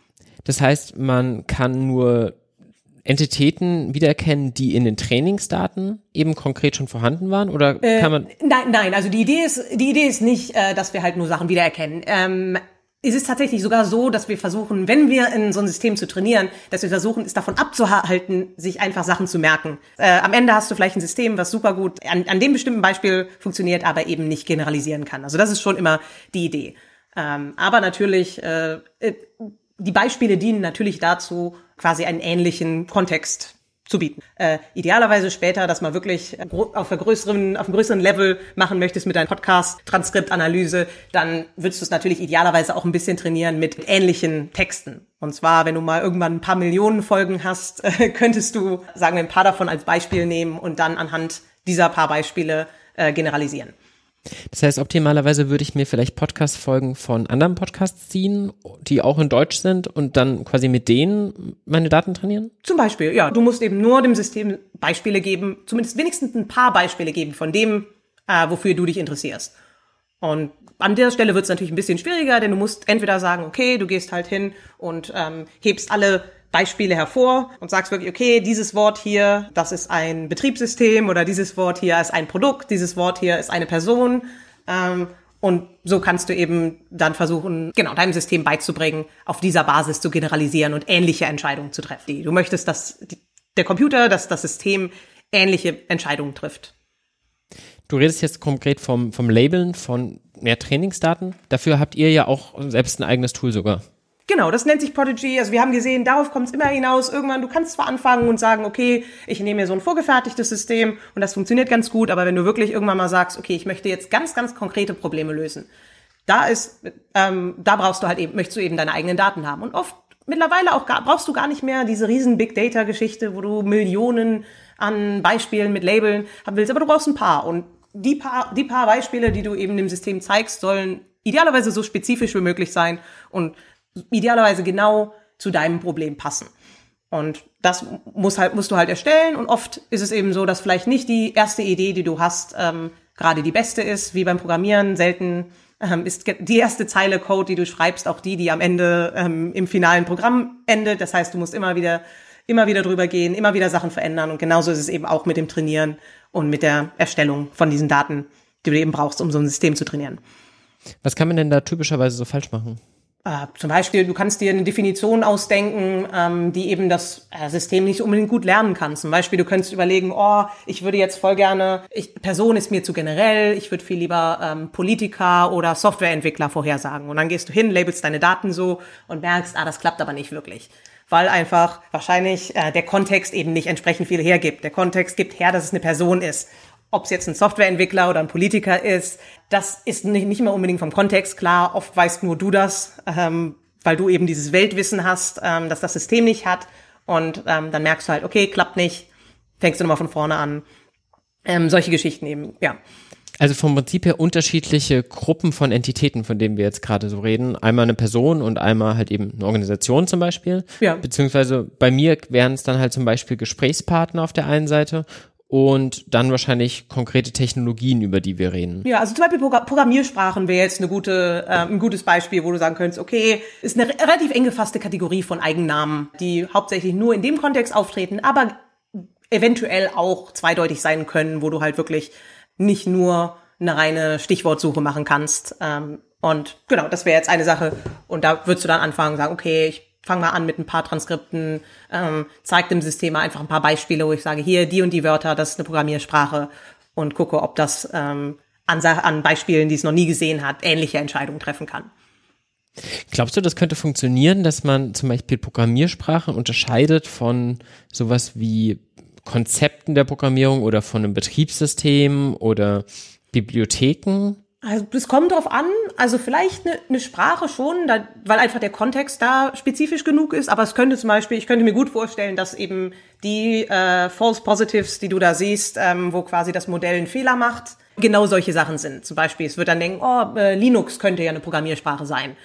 Das heißt, man kann nur Entitäten wiedererkennen, die in den Trainingsdaten eben konkret schon vorhanden waren? Oder Äh, kann man. Nein, nein, also die Idee ist, die Idee ist nicht, äh, dass wir halt nur Sachen wiedererkennen. Ähm, es ist tatsächlich sogar so, dass wir versuchen, wenn wir in so ein System zu trainieren, dass wir versuchen, es davon abzuhalten, sich einfach Sachen zu merken. Äh, am Ende hast du vielleicht ein System, was super gut an, an dem bestimmten Beispiel funktioniert, aber eben nicht generalisieren kann. Also das ist schon immer die Idee. Ähm, aber natürlich, äh, äh, die Beispiele dienen natürlich dazu, quasi einen ähnlichen Kontext zu bieten. Äh, idealerweise später, dass man wirklich gro- auf, einer größeren, auf einem größeren Level machen möchtest mit deinem Podcast, Transkriptanalyse, dann würdest du es natürlich idealerweise auch ein bisschen trainieren mit ähnlichen Texten. Und zwar, wenn du mal irgendwann ein paar Millionen Folgen hast, äh, könntest du, sagen wir, ein paar davon als Beispiel nehmen und dann anhand dieser paar Beispiele äh, generalisieren. Das heißt, optimalerweise würde ich mir vielleicht Podcast-Folgen von anderen Podcasts ziehen, die auch in Deutsch sind und dann quasi mit denen meine Daten trainieren? Zum Beispiel, ja, du musst eben nur dem System Beispiele geben, zumindest wenigstens ein paar Beispiele geben von dem, äh, wofür du dich interessierst. Und an der Stelle wird es natürlich ein bisschen schwieriger, denn du musst entweder sagen, okay, du gehst halt hin und ähm, hebst alle Beispiele hervor und sagst wirklich, okay, dieses Wort hier, das ist ein Betriebssystem oder dieses Wort hier ist ein Produkt, dieses Wort hier ist eine Person. Ähm, und so kannst du eben dann versuchen, genau, deinem System beizubringen, auf dieser Basis zu generalisieren und ähnliche Entscheidungen zu treffen. Du möchtest, dass der Computer, dass das System ähnliche Entscheidungen trifft. Du redest jetzt konkret vom, vom Labeln von mehr Trainingsdaten. Dafür habt ihr ja auch selbst ein eigenes Tool sogar. Genau, das nennt sich Prodigy. Also wir haben gesehen, darauf kommt es immer hinaus. Irgendwann, du kannst zwar anfangen und sagen, okay, ich nehme mir so ein vorgefertigtes System und das funktioniert ganz gut, aber wenn du wirklich irgendwann mal sagst, okay, ich möchte jetzt ganz, ganz konkrete Probleme lösen, da ist, ähm, da brauchst du halt eben, möchtest du eben deine eigenen Daten haben. Und oft mittlerweile auch gar, brauchst du gar nicht mehr diese riesen Big Data Geschichte, wo du Millionen an Beispielen mit Labeln haben willst, aber du brauchst ein paar. Und die paar, die paar Beispiele, die du eben dem System zeigst, sollen idealerweise so spezifisch wie möglich sein und idealerweise genau zu deinem Problem passen. Und das muss halt, musst du halt erstellen. Und oft ist es eben so, dass vielleicht nicht die erste Idee, die du hast, ähm, gerade die beste ist, wie beim Programmieren. Selten ähm, ist die erste Zeile Code, die du schreibst, auch die, die am Ende ähm, im finalen Programm endet. Das heißt, du musst immer wieder, immer wieder drüber gehen, immer wieder Sachen verändern. Und genauso ist es eben auch mit dem Trainieren und mit der Erstellung von diesen Daten, die du eben brauchst, um so ein System zu trainieren. Was kann man denn da typischerweise so falsch machen? Äh, zum Beispiel, du kannst dir eine Definition ausdenken, ähm, die eben das äh, System nicht unbedingt gut lernen kann. Zum Beispiel, du könntest überlegen, oh, ich würde jetzt voll gerne, ich, Person ist mir zu generell, ich würde viel lieber ähm, Politiker oder Softwareentwickler vorhersagen. Und dann gehst du hin, labelst deine Daten so und merkst, ah, das klappt aber nicht wirklich. Weil einfach wahrscheinlich äh, der Kontext eben nicht entsprechend viel hergibt. Der Kontext gibt her, dass es eine Person ist ob es jetzt ein Softwareentwickler oder ein Politiker ist, das ist nicht, nicht mehr unbedingt vom Kontext klar. Oft weißt nur du das, ähm, weil du eben dieses Weltwissen hast, ähm, dass das System nicht hat. Und ähm, dann merkst du halt, okay, klappt nicht, fängst du nochmal von vorne an. Ähm, solche Geschichten eben, ja. Also vom Prinzip her unterschiedliche Gruppen von Entitäten, von denen wir jetzt gerade so reden. Einmal eine Person und einmal halt eben eine Organisation zum Beispiel. Ja. Beziehungsweise bei mir wären es dann halt zum Beispiel Gesprächspartner auf der einen Seite und dann wahrscheinlich konkrete Technologien, über die wir reden. Ja, also zum Beispiel Programmiersprachen wäre jetzt eine gute, äh, ein gutes Beispiel, wo du sagen könntest, okay, ist eine relativ eng gefasste Kategorie von Eigennamen, die hauptsächlich nur in dem Kontext auftreten, aber eventuell auch zweideutig sein können, wo du halt wirklich nicht nur eine reine Stichwortsuche machen kannst. Ähm, und genau, das wäre jetzt eine Sache. Und da würdest du dann anfangen sagen, okay, ich fange mal an mit ein paar Transkripten, ähm, zeig dem System mal einfach ein paar Beispiele, wo ich sage, hier, die und die Wörter, das ist eine Programmiersprache und gucke, ob das ähm, an, an Beispielen, die es noch nie gesehen hat, ähnliche Entscheidungen treffen kann. Glaubst du, das könnte funktionieren, dass man zum Beispiel Programmiersprachen unterscheidet von sowas wie Konzepten der Programmierung oder von einem Betriebssystem oder Bibliotheken? Also das kommt drauf an. Also vielleicht eine, eine Sprache schon, da, weil einfach der Kontext da spezifisch genug ist. Aber es könnte zum Beispiel, ich könnte mir gut vorstellen, dass eben die äh, False Positives, die du da siehst, ähm, wo quasi das Modell einen Fehler macht, genau solche Sachen sind. Zum Beispiel, es wird dann denken, oh, äh, Linux könnte ja eine Programmiersprache sein.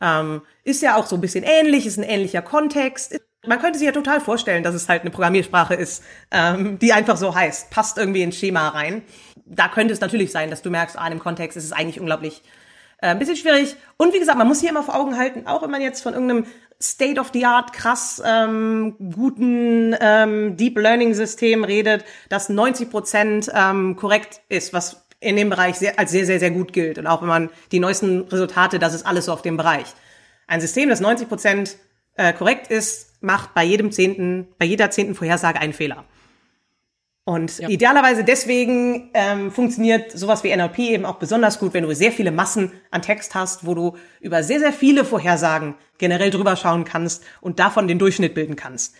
Ähm, ist ja auch so ein bisschen ähnlich, ist ein ähnlicher Kontext. Man könnte sich ja total vorstellen, dass es halt eine Programmiersprache ist, ähm, die einfach so heißt, passt irgendwie ins Schema rein. Da könnte es natürlich sein, dass du merkst, ah, in dem Kontext ist es eigentlich unglaublich Äh, ein bisschen schwierig. Und wie gesagt, man muss hier immer vor Augen halten, auch wenn man jetzt von irgendeinem State-of-the-art, krass ähm, guten ähm, Deep Learning-System redet, das 90 Prozent ähm, korrekt ist, was in dem Bereich sehr, als sehr, sehr, sehr gut gilt. Und auch wenn man die neuesten Resultate, das ist alles so auf dem Bereich. Ein System, das 90 Prozent äh, korrekt ist, macht bei jedem zehnten, bei jeder zehnten Vorhersage einen Fehler. Und ja. idealerweise deswegen ähm, funktioniert sowas wie NLP eben auch besonders gut, wenn du sehr viele Massen an Text hast, wo du über sehr, sehr viele Vorhersagen generell drüber schauen kannst und davon den Durchschnitt bilden kannst.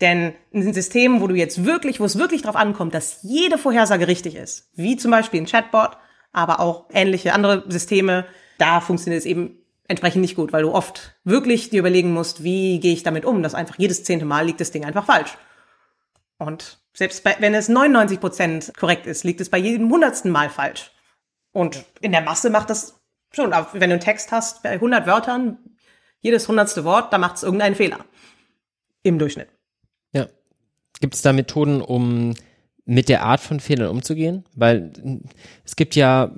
Denn ein System, wo du jetzt wirklich, wo es wirklich darauf ankommt, dass jede Vorhersage richtig ist, wie zum Beispiel ein Chatbot, aber auch ähnliche andere Systeme, da funktioniert es eben entsprechend nicht gut, weil du oft wirklich dir überlegen musst, wie gehe ich damit um, dass einfach jedes zehnte Mal liegt das Ding einfach falsch. Und selbst bei, wenn es 99 Prozent korrekt ist, liegt es bei jedem hundertsten Mal falsch. Und in der Masse macht das schon. Aber wenn du einen Text hast bei 100 Wörtern, jedes hundertste Wort, da macht es irgendeinen Fehler. Im Durchschnitt. Ja. Gibt es da Methoden, um mit der Art von Fehlern umzugehen? Weil es gibt ja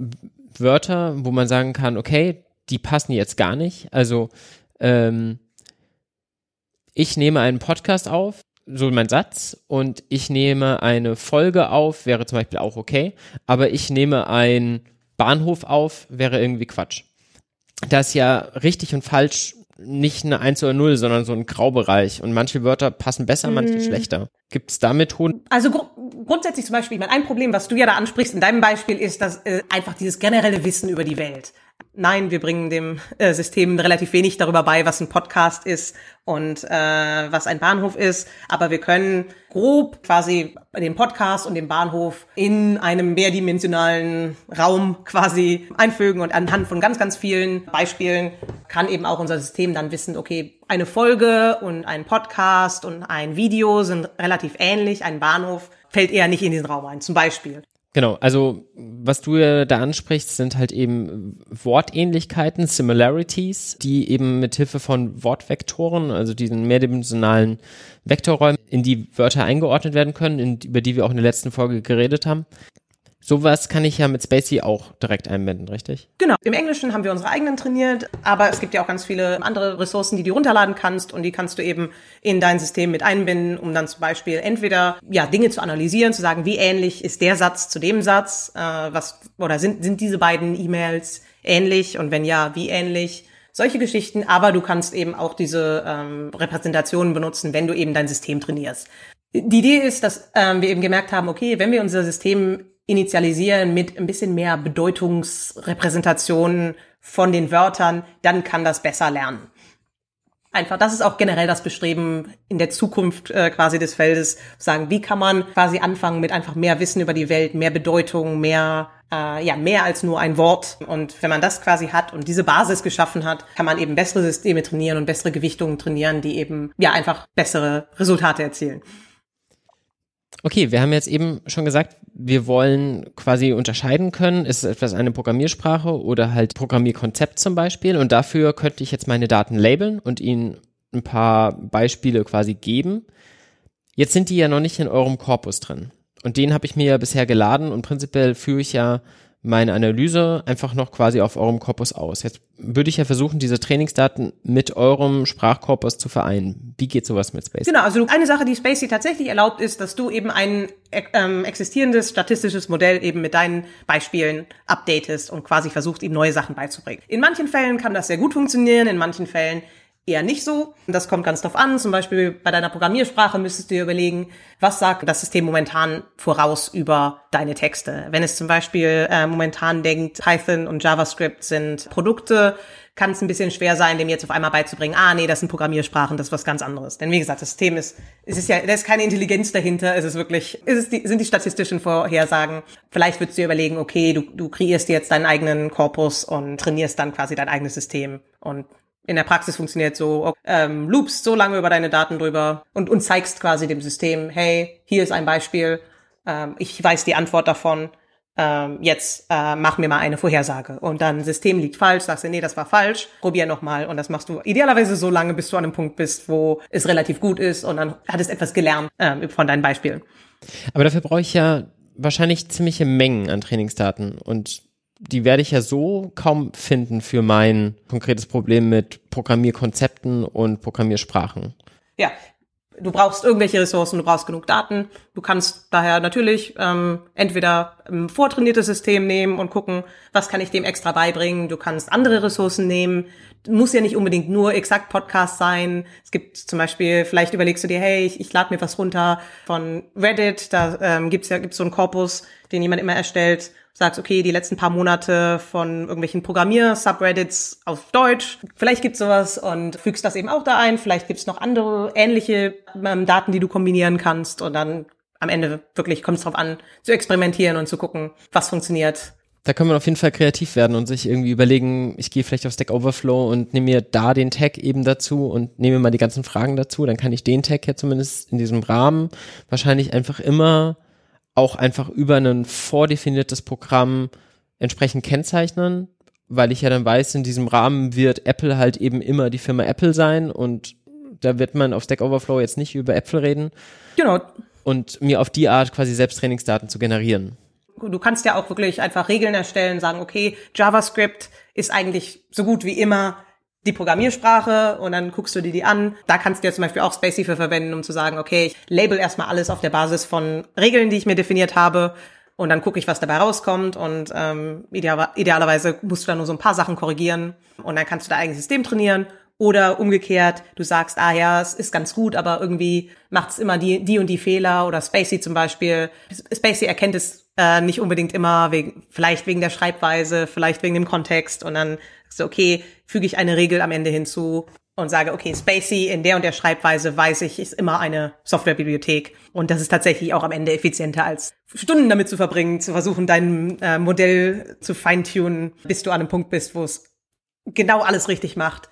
Wörter, wo man sagen kann, okay, die passen jetzt gar nicht. Also ähm, ich nehme einen Podcast auf, so mein Satz, und ich nehme eine Folge auf, wäre zum Beispiel auch okay, aber ich nehme einen Bahnhof auf, wäre irgendwie Quatsch. Da ist ja richtig und falsch nicht eine 1 oder 0, sondern so ein Graubereich. Und manche Wörter passen besser, manche mhm. schlechter. Gibt es da Methoden? Also gr grundsätzlich zum Beispiel, ich meine, ein Problem, was du ja da ansprichst in deinem Beispiel, ist, dass äh, einfach dieses generelle Wissen über die Welt. Nein, wir bringen dem äh, System relativ wenig darüber bei, was ein Podcast ist und äh, was ein Bahnhof ist. Aber wir können grob quasi den Podcast und den Bahnhof in einem mehrdimensionalen Raum quasi einfügen und anhand von ganz, ganz vielen Beispielen kann eben auch unser System dann wissen, okay, eine Folge und ein Podcast und ein Video sind relativ ähnlich. Ein Bahnhof fällt eher nicht in diesen Raum ein, zum Beispiel. Genau, also was du da ansprichst, sind halt eben Wortähnlichkeiten, Similarities, die eben mit Hilfe von Wortvektoren, also diesen mehrdimensionalen Vektorräumen, in die Wörter eingeordnet werden können, in, über die wir auch in der letzten Folge geredet haben. Sowas kann ich ja mit Spacey auch direkt einbinden, richtig? Genau. Im Englischen haben wir unsere eigenen trainiert, aber es gibt ja auch ganz viele andere Ressourcen, die du runterladen kannst und die kannst du eben in dein System mit einbinden, um dann zum Beispiel entweder ja Dinge zu analysieren, zu sagen, wie ähnlich ist der Satz zu dem Satz, äh, was oder sind sind diese beiden E-Mails ähnlich und wenn ja, wie ähnlich? Solche Geschichten, aber du kannst eben auch diese ähm, Repräsentationen benutzen, wenn du eben dein System trainierst. Die Idee ist, dass ähm, wir eben gemerkt haben, okay, wenn wir unser System initialisieren mit ein bisschen mehr Bedeutungsrepräsentationen von den Wörtern, dann kann das besser lernen. Einfach, das ist auch generell das Bestreben in der Zukunft äh, quasi des Feldes, sagen, wie kann man quasi anfangen mit einfach mehr Wissen über die Welt, mehr Bedeutung, mehr äh, ja mehr als nur ein Wort. Und wenn man das quasi hat und diese Basis geschaffen hat, kann man eben bessere Systeme trainieren und bessere Gewichtungen trainieren, die eben ja einfach bessere Resultate erzielen. Okay, wir haben jetzt eben schon gesagt, wir wollen quasi unterscheiden können, ist etwas eine Programmiersprache oder halt Programmierkonzept zum Beispiel. Und dafür könnte ich jetzt meine Daten labeln und Ihnen ein paar Beispiele quasi geben. Jetzt sind die ja noch nicht in eurem Korpus drin. Und den habe ich mir ja bisher geladen und prinzipiell führe ich ja meine Analyse einfach noch quasi auf eurem Korpus aus. Jetzt würde ich ja versuchen, diese Trainingsdaten mit eurem Sprachkorpus zu vereinen. Wie geht sowas mit Spacey? Genau, also eine Sache, die Spacey tatsächlich erlaubt, ist, dass du eben ein ähm, existierendes statistisches Modell eben mit deinen Beispielen updatest und quasi versuchst, ihm neue Sachen beizubringen. In manchen Fällen kann das sehr gut funktionieren, in manchen Fällen eher nicht so. Das kommt ganz drauf an. Zum Beispiel bei deiner Programmiersprache müsstest du dir überlegen, was sagt das System momentan voraus über deine Texte. Wenn es zum Beispiel äh, momentan denkt, Python und JavaScript sind Produkte, kann es ein bisschen schwer sein, dem jetzt auf einmal beizubringen, ah nee, das sind Programmiersprachen, das ist was ganz anderes. Denn wie gesagt, das System ist, es ist ja, da ist keine Intelligenz dahinter, es ist wirklich, es ist die, sind die statistischen Vorhersagen. Vielleicht würdest du dir überlegen, okay, du, du kreierst dir jetzt deinen eigenen Korpus und trainierst dann quasi dein eigenes System und in der Praxis funktioniert so, ähm, loopst so lange über deine Daten drüber und, und zeigst quasi dem System, hey, hier ist ein Beispiel, ähm, ich weiß die Antwort davon, ähm, jetzt äh, mach mir mal eine Vorhersage. Und dann System liegt falsch, sagst du, nee, das war falsch, probier nochmal. Und das machst du idealerweise so lange, bis du an einem Punkt bist, wo es relativ gut ist und dann hattest etwas gelernt ähm, von deinen Beispielen. Aber dafür brauche ich ja wahrscheinlich ziemliche Mengen an Trainingsdaten und die werde ich ja so kaum finden für mein konkretes Problem mit Programmierkonzepten und Programmiersprachen. Ja, du brauchst irgendwelche Ressourcen, du brauchst genug Daten. Du kannst daher natürlich ähm, entweder ein vortrainiertes System nehmen und gucken, was kann ich dem extra beibringen. Du kannst andere Ressourcen nehmen. Muss ja nicht unbedingt nur exakt Podcast sein. Es gibt zum Beispiel, vielleicht überlegst du dir, hey, ich, ich lade mir was runter von Reddit. Da ähm, gibt's ja gibt's so einen Korpus, den jemand immer erstellt sagst, okay, die letzten paar Monate von irgendwelchen Programmier-Subreddits auf Deutsch. Vielleicht gibt's sowas und fügst das eben auch da ein. Vielleicht gibt's noch andere ähnliche ähm, Daten, die du kombinieren kannst. Und dann am Ende wirklich kommt es drauf an, zu experimentieren und zu gucken, was funktioniert. Da kann man auf jeden Fall kreativ werden und sich irgendwie überlegen, ich gehe vielleicht auf Stack Overflow und nehme mir da den Tag eben dazu und nehme mal die ganzen Fragen dazu. Dann kann ich den Tag ja zumindest in diesem Rahmen wahrscheinlich einfach immer auch einfach über ein vordefiniertes Programm entsprechend kennzeichnen, weil ich ja dann weiß, in diesem Rahmen wird Apple halt eben immer die Firma Apple sein und da wird man auf Stack Overflow jetzt nicht über Apple reden. Genau. Und mir auf die Art quasi selbst Trainingsdaten zu generieren. Du kannst ja auch wirklich einfach Regeln erstellen, sagen, okay, JavaScript ist eigentlich so gut wie immer die Programmiersprache und dann guckst du dir die an. Da kannst du ja zum Beispiel auch Spacey für verwenden, um zu sagen, okay, ich label erstmal alles auf der Basis von Regeln, die ich mir definiert habe und dann gucke ich, was dabei rauskommt und ähm, ideal, idealerweise musst du da nur so ein paar Sachen korrigieren und dann kannst du dein eigenes System trainieren oder umgekehrt, du sagst, ah ja, es ist ganz gut, aber irgendwie macht es immer die, die und die Fehler oder Spacey zum Beispiel. Spacey erkennt es äh, nicht unbedingt immer, wegen, vielleicht wegen der Schreibweise, vielleicht wegen dem Kontext und dann du, okay, füge ich eine Regel am Ende hinzu und sage, okay, Spacey in der und der Schreibweise weiß ich, ist immer eine Softwarebibliothek. Und das ist tatsächlich auch am Ende effizienter, als Stunden damit zu verbringen, zu versuchen, dein äh, Modell zu feintunen, bis du an einem Punkt bist, wo es genau alles richtig macht.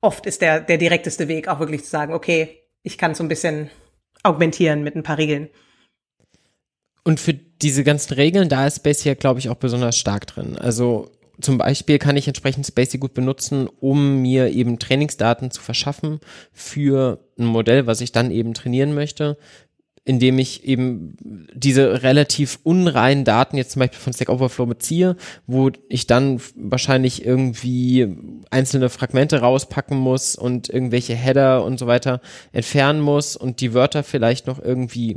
Oft ist der, der direkteste Weg auch wirklich zu sagen, okay, ich kann so ein bisschen augmentieren mit ein paar Regeln. Und für diese ganzen Regeln, da ist Spacey ja, glaube ich, auch besonders stark drin. Also zum Beispiel kann ich entsprechend Spacey gut benutzen, um mir eben Trainingsdaten zu verschaffen für ein Modell, was ich dann eben trainieren möchte, indem ich eben diese relativ unreinen Daten jetzt zum Beispiel von Stack Overflow beziehe, wo ich dann wahrscheinlich irgendwie einzelne Fragmente rauspacken muss und irgendwelche Header und so weiter entfernen muss und die Wörter vielleicht noch irgendwie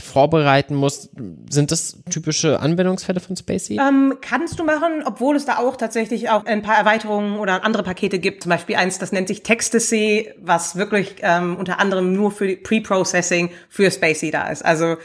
vorbereiten muss. Sind das typische Anwendungsfälle von Spacey? Ähm, kannst du machen, obwohl es da auch tatsächlich auch ein paar Erweiterungen oder andere Pakete gibt. Zum Beispiel eins, das nennt sich Text-to-See, was wirklich ähm, unter anderem nur für Pre-Processing für Spacey da ist. Also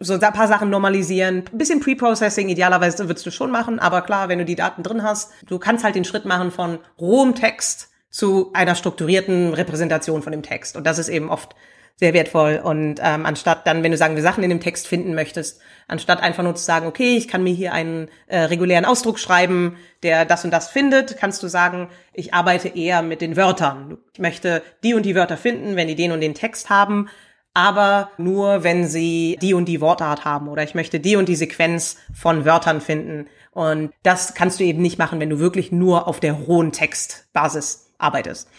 so ein paar Sachen normalisieren. Ein bisschen Pre-Processing idealerweise würdest du schon machen, aber klar, wenn du die Daten drin hast, du kannst halt den Schritt machen von rohem Text zu einer strukturierten Repräsentation von dem Text. Und das ist eben oft sehr wertvoll. Und ähm, anstatt dann, wenn du sagen wir Sachen in dem Text finden möchtest, anstatt einfach nur zu sagen, okay, ich kann mir hier einen äh, regulären Ausdruck schreiben, der das und das findet, kannst du sagen, ich arbeite eher mit den Wörtern. Ich möchte die und die Wörter finden, wenn die den und den Text haben, aber nur, wenn sie die und die Wortart haben oder ich möchte die und die Sequenz von Wörtern finden. Und das kannst du eben nicht machen, wenn du wirklich nur auf der rohen Textbasis arbeitest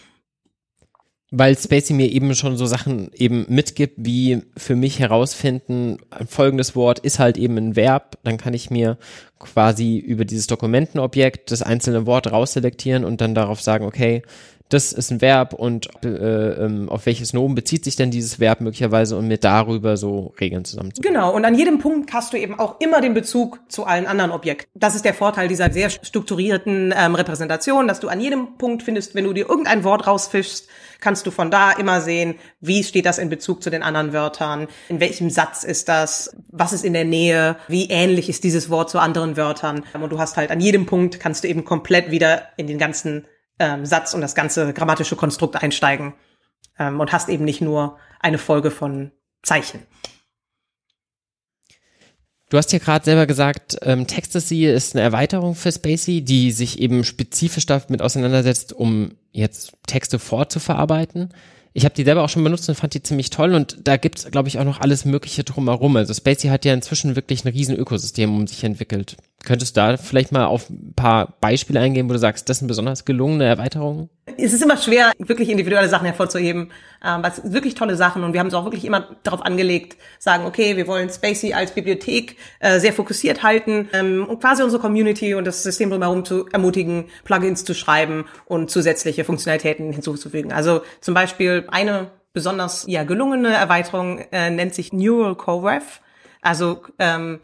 weil Spacey mir eben schon so Sachen eben mitgibt, wie für mich herausfinden, folgendes Wort ist halt eben ein Verb, dann kann ich mir quasi über dieses Dokumentenobjekt das einzelne Wort rausselektieren und dann darauf sagen, okay, das ist ein Verb und äh, ähm, auf welches Nomen bezieht sich denn dieses Verb möglicherweise und mir darüber so Regeln zusammenzubringen. Genau, und an jedem Punkt hast du eben auch immer den Bezug zu allen anderen Objekten. Das ist der Vorteil dieser sehr strukturierten ähm, Repräsentation, dass du an jedem Punkt findest, wenn du dir irgendein Wort rausfischst, kannst du von da immer sehen, wie steht das in Bezug zu den anderen Wörtern, in welchem Satz ist das, was ist in der Nähe, wie ähnlich ist dieses Wort zu anderen Wörtern. Und du hast halt an jedem Punkt kannst du eben komplett wieder in den ganzen ähm, Satz und das ganze grammatische Konstrukt einsteigen ähm, und hast eben nicht nur eine Folge von Zeichen. Du hast ja gerade selber gesagt, ähm, Textasy ist eine Erweiterung für Spacey, die sich eben spezifisch damit auseinandersetzt, um jetzt Texte fortzuverarbeiten. Ich habe die selber auch schon benutzt und fand die ziemlich toll und da gibt's, glaube ich, auch noch alles Mögliche drumherum. Also Spacey hat ja inzwischen wirklich ein riesen Ökosystem um sich entwickelt. Könntest du da vielleicht mal auf ein paar Beispiele eingehen, wo du sagst, das sind besonders gelungene Erweiterungen? es ist immer schwer, wirklich individuelle Sachen hervorzuheben. Ähm, was wirklich tolle Sachen und wir haben es auch wirklich immer darauf angelegt, sagen, okay, wir wollen Spacey als Bibliothek äh, sehr fokussiert halten ähm, und quasi unsere Community und das System drumherum zu ermutigen, Plugins zu schreiben und zusätzliche Funktionalitäten hinzuzufügen. Also zum Beispiel eine besonders ja gelungene Erweiterung äh, nennt sich Neural CoRef. Also ähm,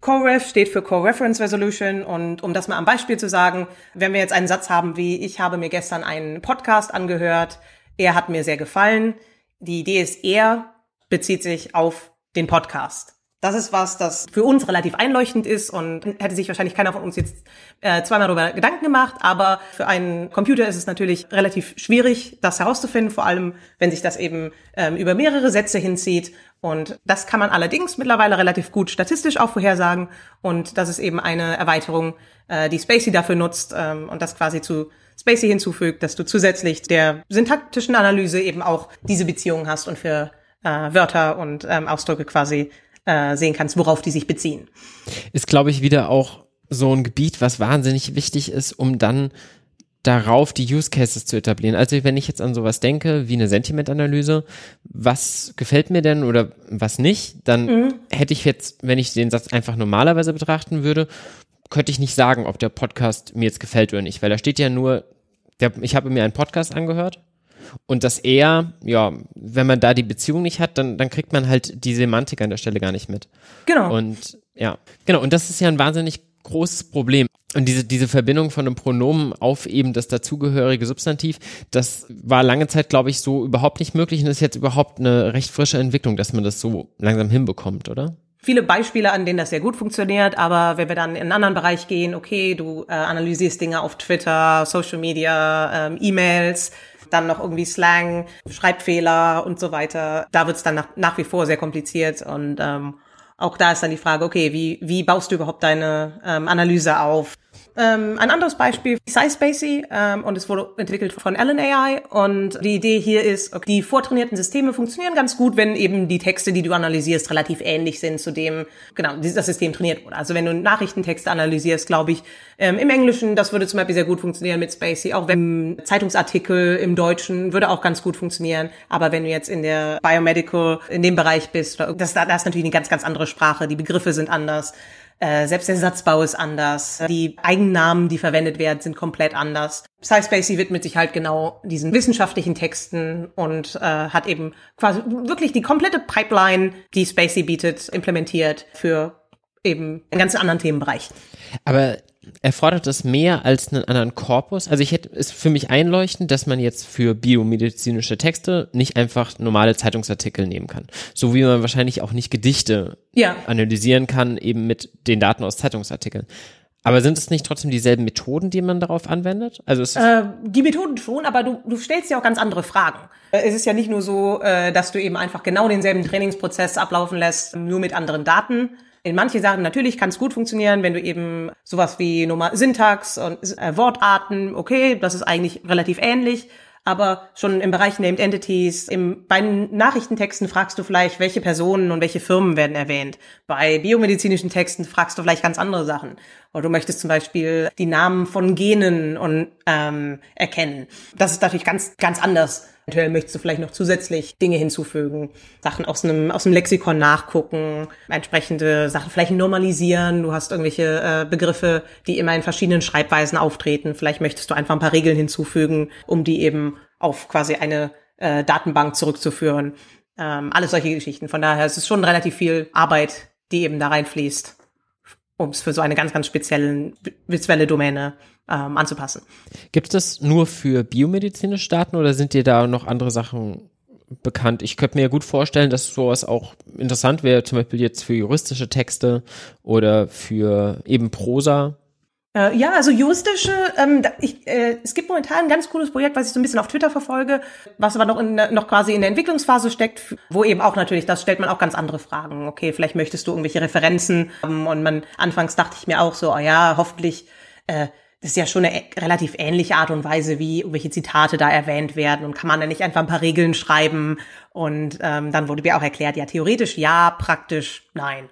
CoRef steht für Co-Reference Resolution und um das mal am Beispiel zu sagen, wenn wir jetzt einen Satz haben wie, ich habe mir gestern einen Podcast angehört, er hat mir sehr gefallen. Die Idee ist, er bezieht sich auf den Podcast. Das ist was, das für uns relativ einleuchtend ist und hätte sich wahrscheinlich keiner von uns jetzt äh, zweimal darüber Gedanken gemacht. Aber für einen Computer ist es natürlich relativ schwierig, das herauszufinden, vor allem wenn sich das eben ähm, über mehrere Sätze hinzieht. Und das kann man allerdings mittlerweile relativ gut statistisch auch vorhersagen. Und das ist eben eine Erweiterung, äh, die Spacey dafür nutzt ähm, und das quasi zu Spacey hinzufügt, dass du zusätzlich der syntaktischen Analyse eben auch diese Beziehung hast und für äh, Wörter und ähm, Ausdrücke quasi äh, sehen kannst, worauf die sich beziehen. Ist, glaube ich, wieder auch so ein Gebiet, was wahnsinnig wichtig ist, um dann darauf die Use Cases zu etablieren. Also wenn ich jetzt an sowas denke, wie eine Sentimentanalyse, was gefällt mir denn oder was nicht, dann mhm. hätte ich jetzt, wenn ich den Satz einfach normalerweise betrachten würde, könnte ich nicht sagen, ob der Podcast mir jetzt gefällt oder nicht, weil da steht ja nur, der, ich habe mir einen Podcast angehört und dass er, ja, wenn man da die Beziehung nicht hat, dann, dann kriegt man halt die Semantik an der Stelle gar nicht mit. Genau. Und ja, genau. Und das ist ja ein wahnsinnig großes Problem. Und diese, diese Verbindung von einem Pronomen auf eben das dazugehörige Substantiv, das war lange Zeit, glaube ich, so überhaupt nicht möglich und ist jetzt überhaupt eine recht frische Entwicklung, dass man das so langsam hinbekommt, oder? viele Beispiele, an denen das sehr gut funktioniert, aber wenn wir dann in einen anderen Bereich gehen, okay, du äh, analysierst Dinge auf Twitter, Social Media, ähm, E-Mails, dann noch irgendwie Slang, Schreibfehler und so weiter. Da wird's dann nach, nach wie vor sehr kompliziert und ähm, auch da ist dann die Frage, okay, wie, wie baust du überhaupt deine ähm, Analyse auf? Ähm, ein anderes Beispiel, SciSpacey, ähm, und es wurde entwickelt von Allen AI. Und die Idee hier ist, okay, die vortrainierten Systeme funktionieren ganz gut, wenn eben die Texte, die du analysierst, relativ ähnlich sind zu dem, genau, das System trainiert wurde. Also wenn du Nachrichtentexte analysierst, glaube ich, ähm, im Englischen, das würde zum Beispiel sehr gut funktionieren mit Spacey. Auch wenn Zeitungsartikel im Deutschen würde auch ganz gut funktionieren. Aber wenn du jetzt in der Biomedical, in dem Bereich bist, das, das ist natürlich eine ganz, ganz andere Sprache. Die Begriffe sind anders. Äh, selbst der Satzbau ist anders. Die Eigennamen, die verwendet werden, sind komplett anders. Spacey widmet sich halt genau diesen wissenschaftlichen Texten und äh, hat eben quasi wirklich die komplette Pipeline, die Spacey bietet, implementiert für eben einen ganz anderen Themenbereich. Aber erfordert das mehr als einen anderen Korpus? Also ich hätte es für mich einleuchtend, dass man jetzt für biomedizinische Texte nicht einfach normale Zeitungsartikel nehmen kann. So wie man wahrscheinlich auch nicht Gedichte ja. analysieren kann, eben mit den Daten aus Zeitungsartikeln. Aber sind es nicht trotzdem dieselben Methoden, die man darauf anwendet? Also es äh, die Methoden schon, aber du, du stellst ja auch ganz andere Fragen. Es ist ja nicht nur so, äh, dass du eben einfach genau denselben Trainingsprozess ablaufen lässt, nur mit anderen Daten, in manche Sachen natürlich kann es gut funktionieren, wenn du eben sowas wie Nummer Syntax und äh, Wortarten, okay, das ist eigentlich relativ ähnlich. Aber schon im Bereich Named Entities, im, bei Nachrichtentexten fragst du vielleicht, welche Personen und welche Firmen werden erwähnt. Bei biomedizinischen Texten fragst du vielleicht ganz andere Sachen. Oder du möchtest zum Beispiel die Namen von Genen und, ähm, erkennen. Das ist natürlich ganz, ganz anders Eventuell möchtest du vielleicht noch zusätzlich Dinge hinzufügen, Sachen aus einem, aus dem Lexikon nachgucken, entsprechende Sachen vielleicht normalisieren. Du hast irgendwelche äh, Begriffe, die immer in verschiedenen Schreibweisen auftreten. Vielleicht möchtest du einfach ein paar Regeln hinzufügen, um die eben auf quasi eine äh, Datenbank zurückzuführen. Ähm, alles solche Geschichten. Von daher ist es schon relativ viel Arbeit, die eben da reinfließt, um es für so eine ganz, ganz spezielle, spezielle Domäne ähm, anzupassen. Gibt es das nur für biomedizinische Daten oder sind dir da noch andere Sachen bekannt? Ich könnte mir gut vorstellen, dass sowas auch interessant wäre, zum Beispiel jetzt für juristische Texte oder für eben Prosa. Äh, ja, also juristische, ähm, ich, äh, es gibt momentan ein ganz cooles Projekt, was ich so ein bisschen auf Twitter verfolge, was aber noch, in, noch quasi in der Entwicklungsphase steckt, wo eben auch natürlich, das stellt man auch ganz andere Fragen. Okay, vielleicht möchtest du irgendwelche Referenzen haben und man, anfangs dachte ich mir auch so, oh ja, hoffentlich äh, das ist ja schon eine relativ ähnliche Art und Weise, wie welche Zitate da erwähnt werden. Und kann man da nicht einfach ein paar Regeln schreiben? Und ähm, dann wurde mir auch erklärt, ja, theoretisch ja, praktisch nein.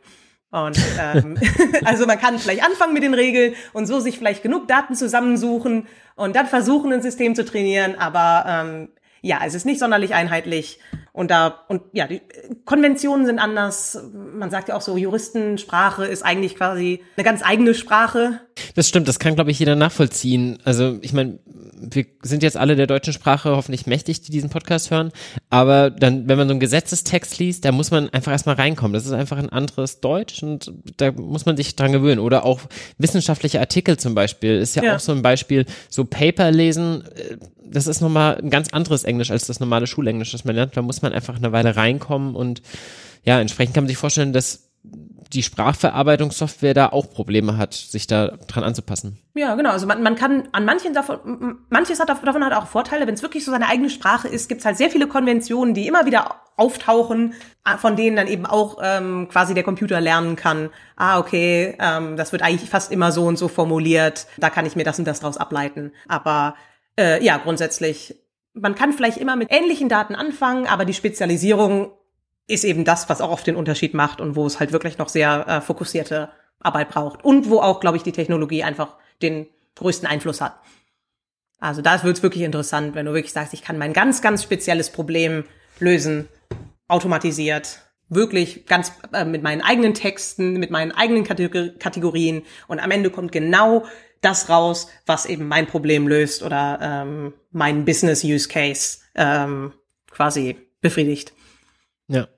Und ähm, also man kann vielleicht anfangen mit den Regeln und so sich vielleicht genug Daten zusammensuchen und dann versuchen, ein System zu trainieren. Aber ähm, ja, es ist nicht sonderlich einheitlich. Und da, und ja, die Konventionen sind anders. Man sagt ja auch so, Juristensprache ist eigentlich quasi eine ganz eigene Sprache. Das stimmt, das kann, glaube ich, jeder nachvollziehen. Also, ich meine, wir sind jetzt alle der deutschen Sprache hoffentlich mächtig, die diesen Podcast hören. Aber dann, wenn man so einen Gesetzestext liest, da muss man einfach erstmal reinkommen. Das ist einfach ein anderes Deutsch und da muss man sich dran gewöhnen. Oder auch wissenschaftliche Artikel zum Beispiel ist ja, ja. auch so ein Beispiel. So Paper lesen, äh, das ist nochmal ein ganz anderes Englisch als das normale Schulenglisch, das man lernt. Da muss man einfach eine Weile reinkommen und ja, entsprechend kann man sich vorstellen, dass die Sprachverarbeitungssoftware da auch Probleme hat, sich da dran anzupassen. Ja, genau. Also man, man kann an manchen davon, manches hat davon hat auch Vorteile. Wenn es wirklich so seine eigene Sprache ist, gibt es halt sehr viele Konventionen, die immer wieder auftauchen, von denen dann eben auch ähm, quasi der Computer lernen kann. Ah, okay, ähm, das wird eigentlich fast immer so und so formuliert. Da kann ich mir das und das draus ableiten. Aber äh, ja, grundsätzlich, man kann vielleicht immer mit ähnlichen Daten anfangen, aber die Spezialisierung ist eben das, was auch oft den Unterschied macht und wo es halt wirklich noch sehr äh, fokussierte Arbeit braucht und wo auch, glaube ich, die Technologie einfach den größten Einfluss hat. Also da wird es wirklich interessant, wenn du wirklich sagst, ich kann mein ganz, ganz spezielles Problem lösen, automatisiert, wirklich ganz äh, mit meinen eigenen Texten, mit meinen eigenen Kategorien und am Ende kommt genau das raus, was eben mein Problem löst oder ähm, mein Business Use Case ähm, quasi befriedigt. Ja.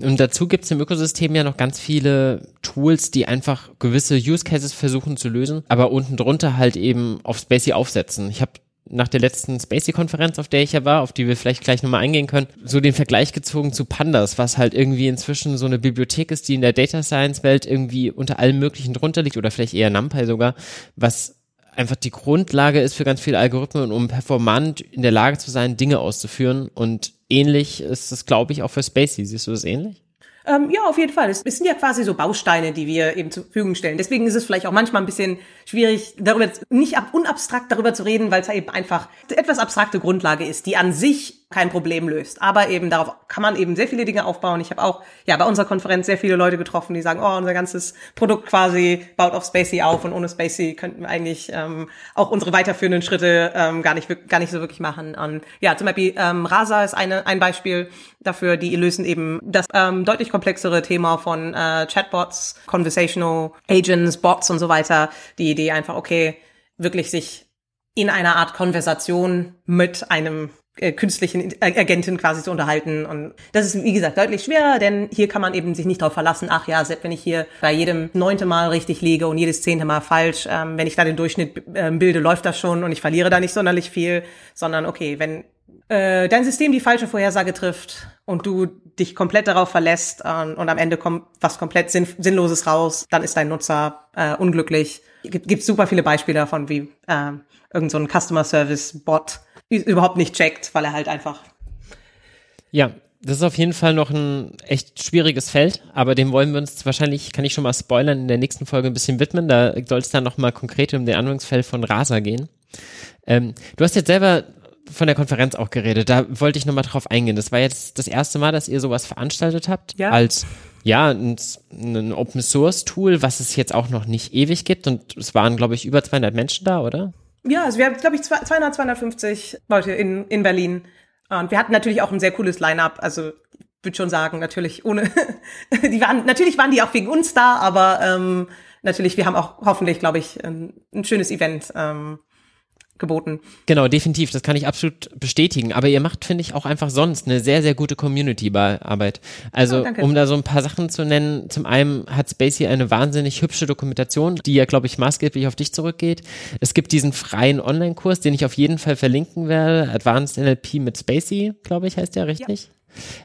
Und dazu gibt es im Ökosystem ja noch ganz viele Tools, die einfach gewisse Use Cases versuchen zu lösen, aber unten drunter halt eben auf Spacey aufsetzen. Ich habe nach der letzten Spacey-Konferenz, auf der ich ja war, auf die wir vielleicht gleich nochmal eingehen können, so den Vergleich gezogen zu Pandas, was halt irgendwie inzwischen so eine Bibliothek ist, die in der Data Science-Welt irgendwie unter allem Möglichen drunter liegt oder vielleicht eher NumPy sogar, was einfach die Grundlage ist für ganz viele Algorithmen, um performant in der Lage zu sein, Dinge auszuführen. Und ähnlich ist es, glaube ich, auch für Spacey. Siehst du das ähnlich? Ähm, ja, auf jeden Fall. Es, sind ja quasi so Bausteine, die wir eben zur Verfügung stellen. Deswegen ist es vielleicht auch manchmal ein bisschen schwierig, darüber nicht ab, unabstrakt darüber zu reden, weil es eben einfach etwas abstrakte Grundlage ist, die an sich kein Problem löst. Aber eben darauf kann man eben sehr viele Dinge aufbauen. Ich habe auch ja bei unserer Konferenz sehr viele Leute getroffen, die sagen, oh, unser ganzes Produkt quasi baut auf Spacey auf und ohne Spacey könnten wir eigentlich ähm, auch unsere weiterführenden Schritte ähm, gar nicht gar nicht so wirklich machen. Und ja, zum Beispiel ähm, Rasa ist eine, ein Beispiel dafür, die lösen eben das ähm, deutlich komplexere Thema von äh, Chatbots, Conversational Agents, Bots und so weiter. Die Idee einfach, okay, wirklich sich in einer Art Konversation mit einem äh, künstlichen Agentin quasi zu unterhalten. Und das ist, wie gesagt, deutlich schwerer, denn hier kann man eben sich nicht darauf verlassen, ach ja, selbst wenn ich hier bei jedem neunte Mal richtig liege und jedes zehnte Mal falsch, ähm, wenn ich da den Durchschnitt äh, bilde, läuft das schon und ich verliere da nicht sonderlich viel, sondern okay, wenn äh, dein System die falsche Vorhersage trifft und du dich komplett darauf verlässt äh, und am Ende kommt was komplett sinn Sinnloses raus, dann ist dein Nutzer äh, unglücklich. Gibt, gibt super viele Beispiele davon, wie äh, irgend so Customer Service Bot überhaupt nicht checkt, weil er halt einfach. Ja, das ist auf jeden Fall noch ein echt schwieriges Feld, aber dem wollen wir uns wahrscheinlich, kann ich schon mal spoilern, in der nächsten Folge ein bisschen widmen. Da soll es dann nochmal konkret um den Anwendungsfeld von Rasa gehen. Ähm, du hast jetzt selber von der Konferenz auch geredet, da wollte ich nochmal drauf eingehen. Das war jetzt das erste Mal, dass ihr sowas veranstaltet habt, ja. als ja, ein, ein Open Source Tool, was es jetzt auch noch nicht ewig gibt und es waren, glaube ich, über 200 Menschen da, oder? Ja, also wir haben, glaube ich, 200, 250 Leute in, in Berlin. Und wir hatten natürlich auch ein sehr cooles Line-up. Also würde schon sagen, natürlich ohne, die waren, natürlich waren die auch wegen uns da, aber ähm, natürlich, wir haben auch hoffentlich, glaube ich, ein, ein schönes Event ähm, geboten. Genau, definitiv, das kann ich absolut bestätigen. Aber ihr macht, finde ich, auch einfach sonst eine sehr, sehr gute Community-Arbeit. Also, oh, um da so ein paar Sachen zu nennen, zum einen hat Spacey eine wahnsinnig hübsche Dokumentation, die ja, glaube ich, maßgeblich auf dich zurückgeht. Es gibt diesen freien Online-Kurs, den ich auf jeden Fall verlinken werde. Advanced NLP mit Spacey, glaube ich, heißt der richtig? Ja.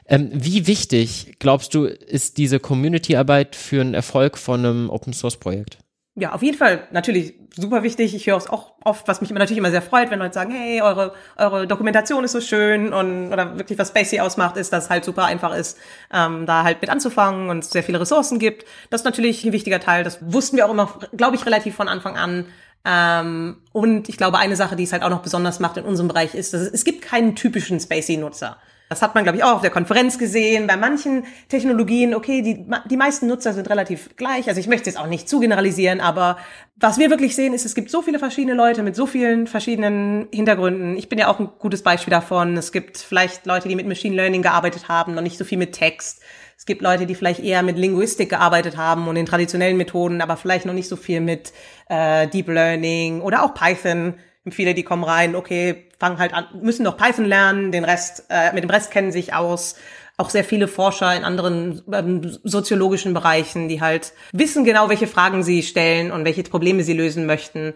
Ähm, wie wichtig, glaubst du, ist diese Community-Arbeit für einen Erfolg von einem Open-Source-Projekt? Ja, auf jeden Fall natürlich super wichtig. Ich höre es auch oft, was mich natürlich immer sehr freut, wenn Leute sagen, hey, eure, eure Dokumentation ist so schön und oder wirklich was Spacey ausmacht, ist, dass es halt super einfach ist, ähm, da halt mit anzufangen und es sehr viele Ressourcen gibt. Das ist natürlich ein wichtiger Teil. Das wussten wir auch immer, glaube ich, relativ von Anfang an. Ähm, und ich glaube, eine Sache, die es halt auch noch besonders macht in unserem Bereich, ist, dass es, es gibt keinen typischen Spacey-Nutzer. Das hat man, glaube ich, auch auf der Konferenz gesehen. Bei manchen Technologien, okay, die, die meisten Nutzer sind relativ gleich. Also ich möchte jetzt auch nicht zu generalisieren, aber was wir wirklich sehen, ist, es gibt so viele verschiedene Leute mit so vielen verschiedenen Hintergründen. Ich bin ja auch ein gutes Beispiel davon. Es gibt vielleicht Leute, die mit Machine Learning gearbeitet haben, noch nicht so viel mit Text. Es gibt Leute, die vielleicht eher mit Linguistik gearbeitet haben und in traditionellen Methoden, aber vielleicht noch nicht so viel mit äh, Deep Learning oder auch Python. Viele, die kommen rein, okay, fangen halt an, müssen noch Python lernen, den Rest, äh, mit dem Rest kennen sich aus. Auch sehr viele Forscher in anderen ähm, soziologischen Bereichen, die halt wissen genau, welche Fragen sie stellen und welche Probleme sie lösen möchten.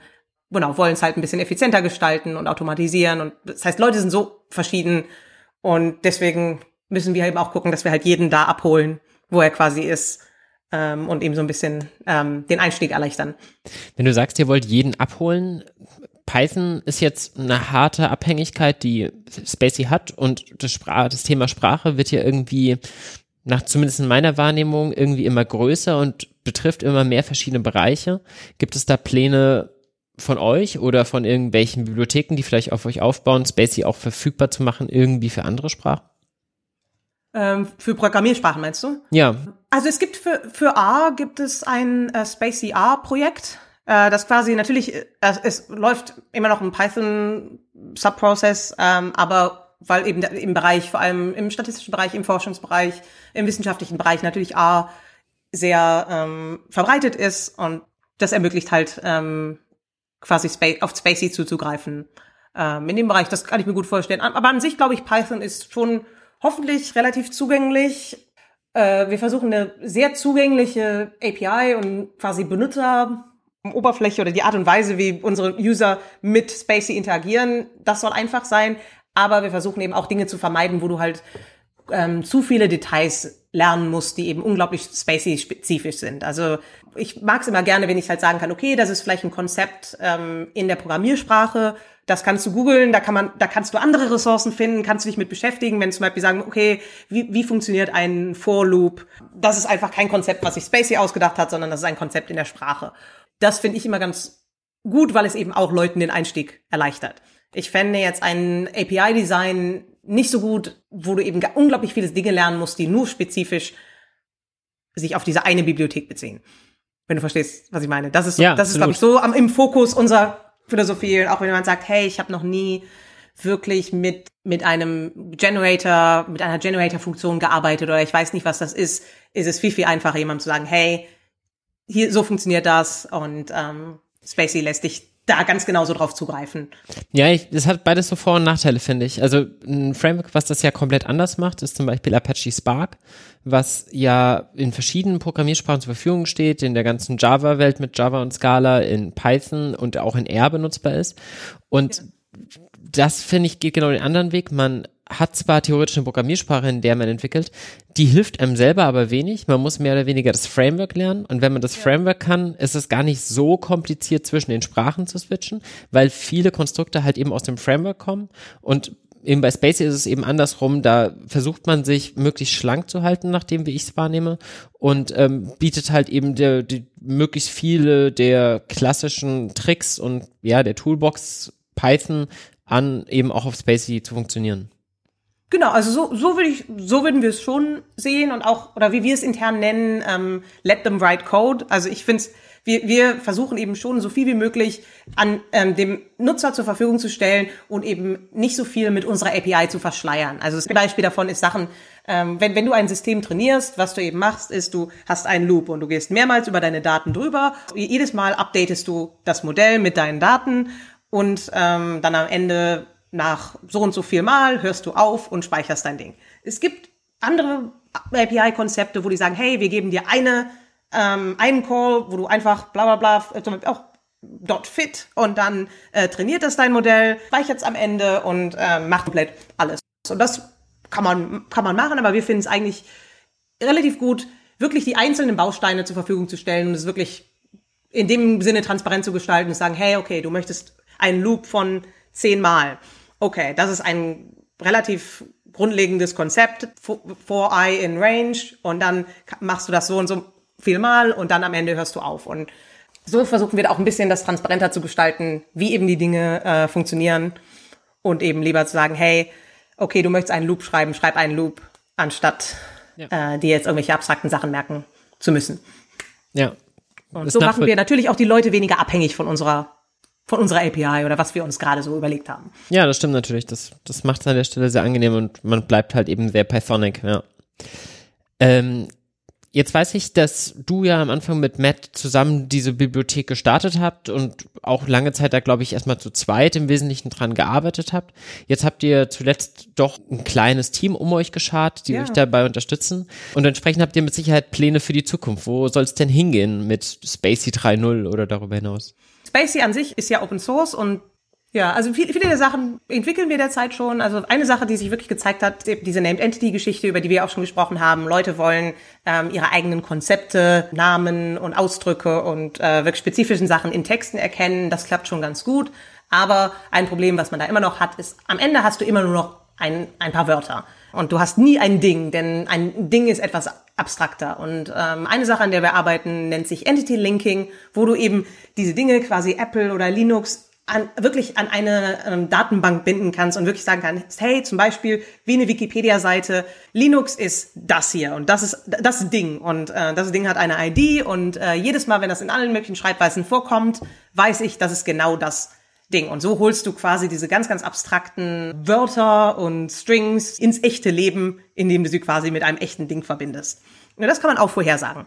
Genau, wollen es halt ein bisschen effizienter gestalten und automatisieren. Und das heißt, Leute sind so verschieden und deswegen müssen wir eben auch gucken, dass wir halt jeden da abholen, wo er quasi ist ähm, und ihm so ein bisschen ähm, den Einstieg erleichtern. Wenn du sagst, ihr wollt jeden abholen, Python ist jetzt eine harte Abhängigkeit, die Spacey hat und das, Spra das Thema Sprache wird ja irgendwie nach zumindest in meiner Wahrnehmung irgendwie immer größer und betrifft immer mehr verschiedene Bereiche. Gibt es da Pläne von euch oder von irgendwelchen Bibliotheken, die vielleicht auf euch aufbauen, Spacey auch verfügbar zu machen, irgendwie für andere Sprachen? Ähm, für Programmiersprachen meinst du? Ja. Also es gibt für, für R gibt es ein äh, Spacey R Projekt. Äh, das quasi natürlich, äh, es läuft immer noch ein Python Subprocess, ähm, aber weil eben im Bereich, vor allem im statistischen Bereich, im Forschungsbereich, im wissenschaftlichen Bereich natürlich R sehr ähm, verbreitet ist und das ermöglicht halt ähm, quasi Space, auf Spacey zuzugreifen. Ähm, in dem Bereich, das kann ich mir gut vorstellen. Aber an sich glaube ich, Python ist schon hoffentlich relativ zugänglich. Äh, wir versuchen eine sehr zugängliche API und quasi Benutzer Oberfläche oder die Art und Weise, wie unsere User mit Spacey interagieren, das soll einfach sein. Aber wir versuchen eben auch Dinge zu vermeiden, wo du halt ähm, zu viele Details lernen musst, die eben unglaublich Spacey-spezifisch sind. Also ich mag es immer gerne, wenn ich halt sagen kann, okay, das ist vielleicht ein Konzept ähm, in der Programmiersprache, das kannst du googeln, da kann da kannst du andere Ressourcen finden, kannst du dich mit beschäftigen, wenn zum Beispiel sagen, okay, wie, wie funktioniert ein For Loop? Das ist einfach kein Konzept, was sich Spacey ausgedacht hat, sondern das ist ein Konzept in der Sprache das finde ich immer ganz gut, weil es eben auch Leuten den Einstieg erleichtert. Ich fände jetzt ein API-Design nicht so gut, wo du eben unglaublich viele Dinge lernen musst, die nur spezifisch sich auf diese eine Bibliothek beziehen. Wenn du verstehst, was ich meine. Das ist, ja, das ist, glaube ich, so am, im Fokus unserer Philosophie. Auch wenn jemand sagt, hey, ich habe noch nie wirklich mit mit einem Generator, mit einer Generator-Funktion gearbeitet oder ich weiß nicht, was das ist, ist es viel, viel einfacher, jemandem zu sagen, hey, hier, so funktioniert das und ähm, Spacey lässt dich da ganz genau so drauf zugreifen. Ja, ich, das hat beides so Vor- und Nachteile, finde ich. Also ein Framework, was das ja komplett anders macht, ist zum Beispiel Apache Spark, was ja in verschiedenen Programmiersprachen zur Verfügung steht, in der ganzen Java-Welt mit Java und Scala, in Python und auch in R benutzbar ist. Und ja. das, finde ich, geht genau den anderen Weg. Man hat zwar theoretisch eine Programmiersprache, in der man entwickelt, die hilft einem selber aber wenig. Man muss mehr oder weniger das Framework lernen. Und wenn man das ja. Framework kann, ist es gar nicht so kompliziert, zwischen den Sprachen zu switchen, weil viele Konstrukte halt eben aus dem Framework kommen. Und eben bei Spacey ist es eben andersrum. Da versucht man sich möglichst schlank zu halten, nachdem wie ich es wahrnehme, und ähm, bietet halt eben der, die, möglichst viele der klassischen Tricks und ja der Toolbox Python an, eben auch auf Spacey zu funktionieren. Genau, also so, so würde ich, so würden wir es schon sehen und auch, oder wie wir es intern nennen, ähm, let them write code. Also ich finde wir, wir versuchen eben schon so viel wie möglich an ähm, dem Nutzer zur Verfügung zu stellen und eben nicht so viel mit unserer API zu verschleiern. Also das Beispiel davon ist Sachen, ähm, wenn, wenn du ein System trainierst, was du eben machst, ist, du hast einen Loop und du gehst mehrmals über deine Daten drüber. Jedes Mal updatest du das Modell mit deinen Daten und ähm, dann am Ende nach so und so viel Mal hörst du auf und speicherst dein Ding. Es gibt andere API-Konzepte, wo die sagen, hey, wir geben dir eine, ähm, einen Call, wo du einfach bla bla bla, zum Beispiel auch dot fit und dann äh, trainiert es dein Modell, speichert es am Ende und äh, macht komplett alles. Und das kann man, kann man machen, aber wir finden es eigentlich relativ gut, wirklich die einzelnen Bausteine zur Verfügung zu stellen und es wirklich in dem Sinne transparent zu gestalten und sagen, hey, okay, du möchtest einen Loop von zehnmal okay, das ist ein relativ grundlegendes Konzept, for I in range und dann machst du das so und so viel mal und dann am Ende hörst du auf. Und so versuchen wir auch ein bisschen das transparenter zu gestalten, wie eben die Dinge äh, funktionieren und eben lieber zu sagen, hey, okay, du möchtest einen Loop schreiben, schreib einen Loop, anstatt ja. äh, dir jetzt irgendwelche abstrakten Sachen merken zu müssen. Ja. Und so machen wir natürlich auch die Leute weniger abhängig von unserer von unserer API oder was wir uns gerade so überlegt haben. Ja, das stimmt natürlich. Das, das macht es an der Stelle sehr angenehm und man bleibt halt eben sehr Pythonic, ja. Ähm, Jetzt weiß ich, dass du ja am Anfang mit Matt zusammen diese Bibliothek gestartet habt und auch lange Zeit da, glaube ich, erstmal zu zweit im Wesentlichen dran gearbeitet habt. Jetzt habt ihr zuletzt doch ein kleines Team um euch geschart, die ja. euch dabei unterstützen. Und entsprechend habt ihr mit Sicherheit Pläne für die Zukunft. Wo soll es denn hingehen mit Spacey 3.0 oder darüber hinaus? Spacey an sich ist ja Open Source und ja, also viele, viele der Sachen entwickeln wir derzeit schon. Also eine Sache, die sich wirklich gezeigt hat, diese Named Entity-Geschichte, über die wir auch schon gesprochen haben. Leute wollen ähm, ihre eigenen Konzepte, Namen und Ausdrücke und äh, wirklich spezifischen Sachen in Texten erkennen. Das klappt schon ganz gut. Aber ein Problem, was man da immer noch hat, ist, am Ende hast du immer nur noch ein, ein paar Wörter. Und du hast nie ein Ding, denn ein Ding ist etwas abstrakter. Und ähm, eine Sache, an der wir arbeiten, nennt sich Entity Linking, wo du eben diese Dinge quasi Apple oder Linux an, wirklich an eine ähm, Datenbank binden kannst und wirklich sagen kannst, hey, zum Beispiel wie eine Wikipedia-Seite, Linux ist das hier und das ist das Ding und äh, das Ding hat eine ID und äh, jedes Mal, wenn das in allen möglichen Schreibweisen vorkommt, weiß ich, das ist genau das Ding. Und so holst du quasi diese ganz, ganz abstrakten Wörter und Strings ins echte Leben, indem du sie quasi mit einem echten Ding verbindest. Das kann man auch vorhersagen.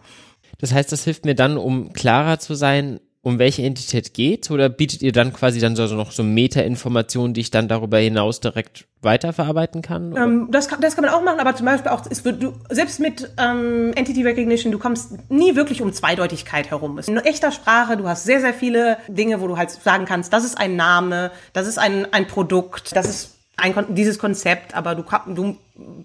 Das heißt, das hilft mir dann, um klarer zu sein, um welche Entität geht oder bietet ihr dann quasi dann so, noch so Meta-Informationen, die ich dann darüber hinaus direkt weiterverarbeiten kann? Ähm, das, kann das kann man auch machen, aber zum Beispiel auch, es wird, du, selbst mit ähm, Entity Recognition, du kommst nie wirklich um Zweideutigkeit herum. Es ist eine echter Sprache, du hast sehr, sehr viele Dinge, wo du halt sagen kannst, das ist ein Name, das ist ein, ein Produkt, das ist ein, dieses Konzept, aber du, du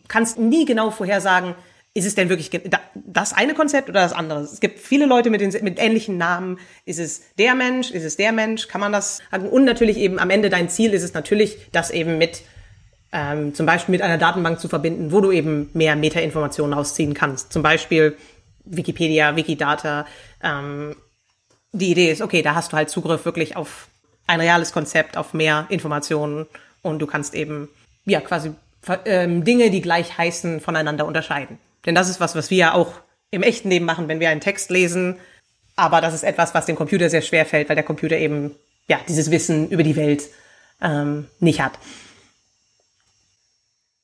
kannst nie genau vorhersagen, ist es denn wirklich das eine Konzept oder das andere? Es gibt viele Leute mit, den, mit ähnlichen Namen. Ist es der Mensch? Ist es der Mensch? Kann man das sagen? Und natürlich eben am Ende dein Ziel ist es natürlich, das eben mit ähm, zum Beispiel mit einer Datenbank zu verbinden, wo du eben mehr Metainformationen rausziehen kannst. Zum Beispiel Wikipedia, Wikidata. Ähm, die Idee ist, okay, da hast du halt Zugriff wirklich auf ein reales Konzept, auf mehr Informationen und du kannst eben ja quasi ähm, Dinge, die gleich heißen, voneinander unterscheiden. Denn das ist was, was wir ja auch im echten Leben machen, wenn wir einen Text lesen. Aber das ist etwas, was dem Computer sehr schwer fällt, weil der Computer eben ja dieses Wissen über die Welt ähm, nicht hat.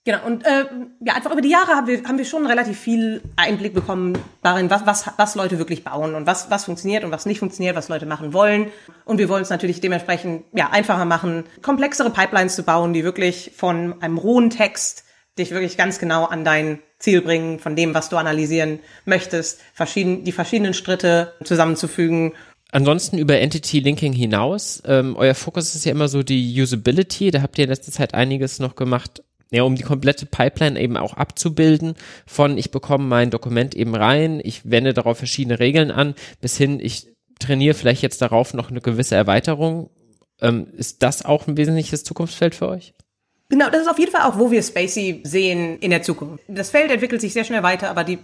Genau, und äh, ja, einfach über die Jahre haben wir, haben wir schon relativ viel Einblick bekommen darin, was, was, was Leute wirklich bauen und was, was funktioniert und was nicht funktioniert, was Leute machen wollen. Und wir wollen es natürlich dementsprechend ja, einfacher machen, komplexere Pipelines zu bauen, die wirklich von einem rohen Text dich wirklich ganz genau an dein Ziel bringen, von dem, was du analysieren möchtest, verschieden, die verschiedenen Schritte zusammenzufügen. Ansonsten über Entity Linking hinaus, ähm, euer Fokus ist ja immer so die Usability, da habt ihr in letzter Zeit einiges noch gemacht, ja, um die komplette Pipeline eben auch abzubilden, von ich bekomme mein Dokument eben rein, ich wende darauf verschiedene Regeln an, bis hin, ich trainiere vielleicht jetzt darauf noch eine gewisse Erweiterung. Ähm, ist das auch ein wesentliches Zukunftsfeld für euch? Genau, das ist auf jeden Fall auch, wo wir Spacey sehen in der Zukunft. Das Feld entwickelt sich sehr schnell weiter, aber die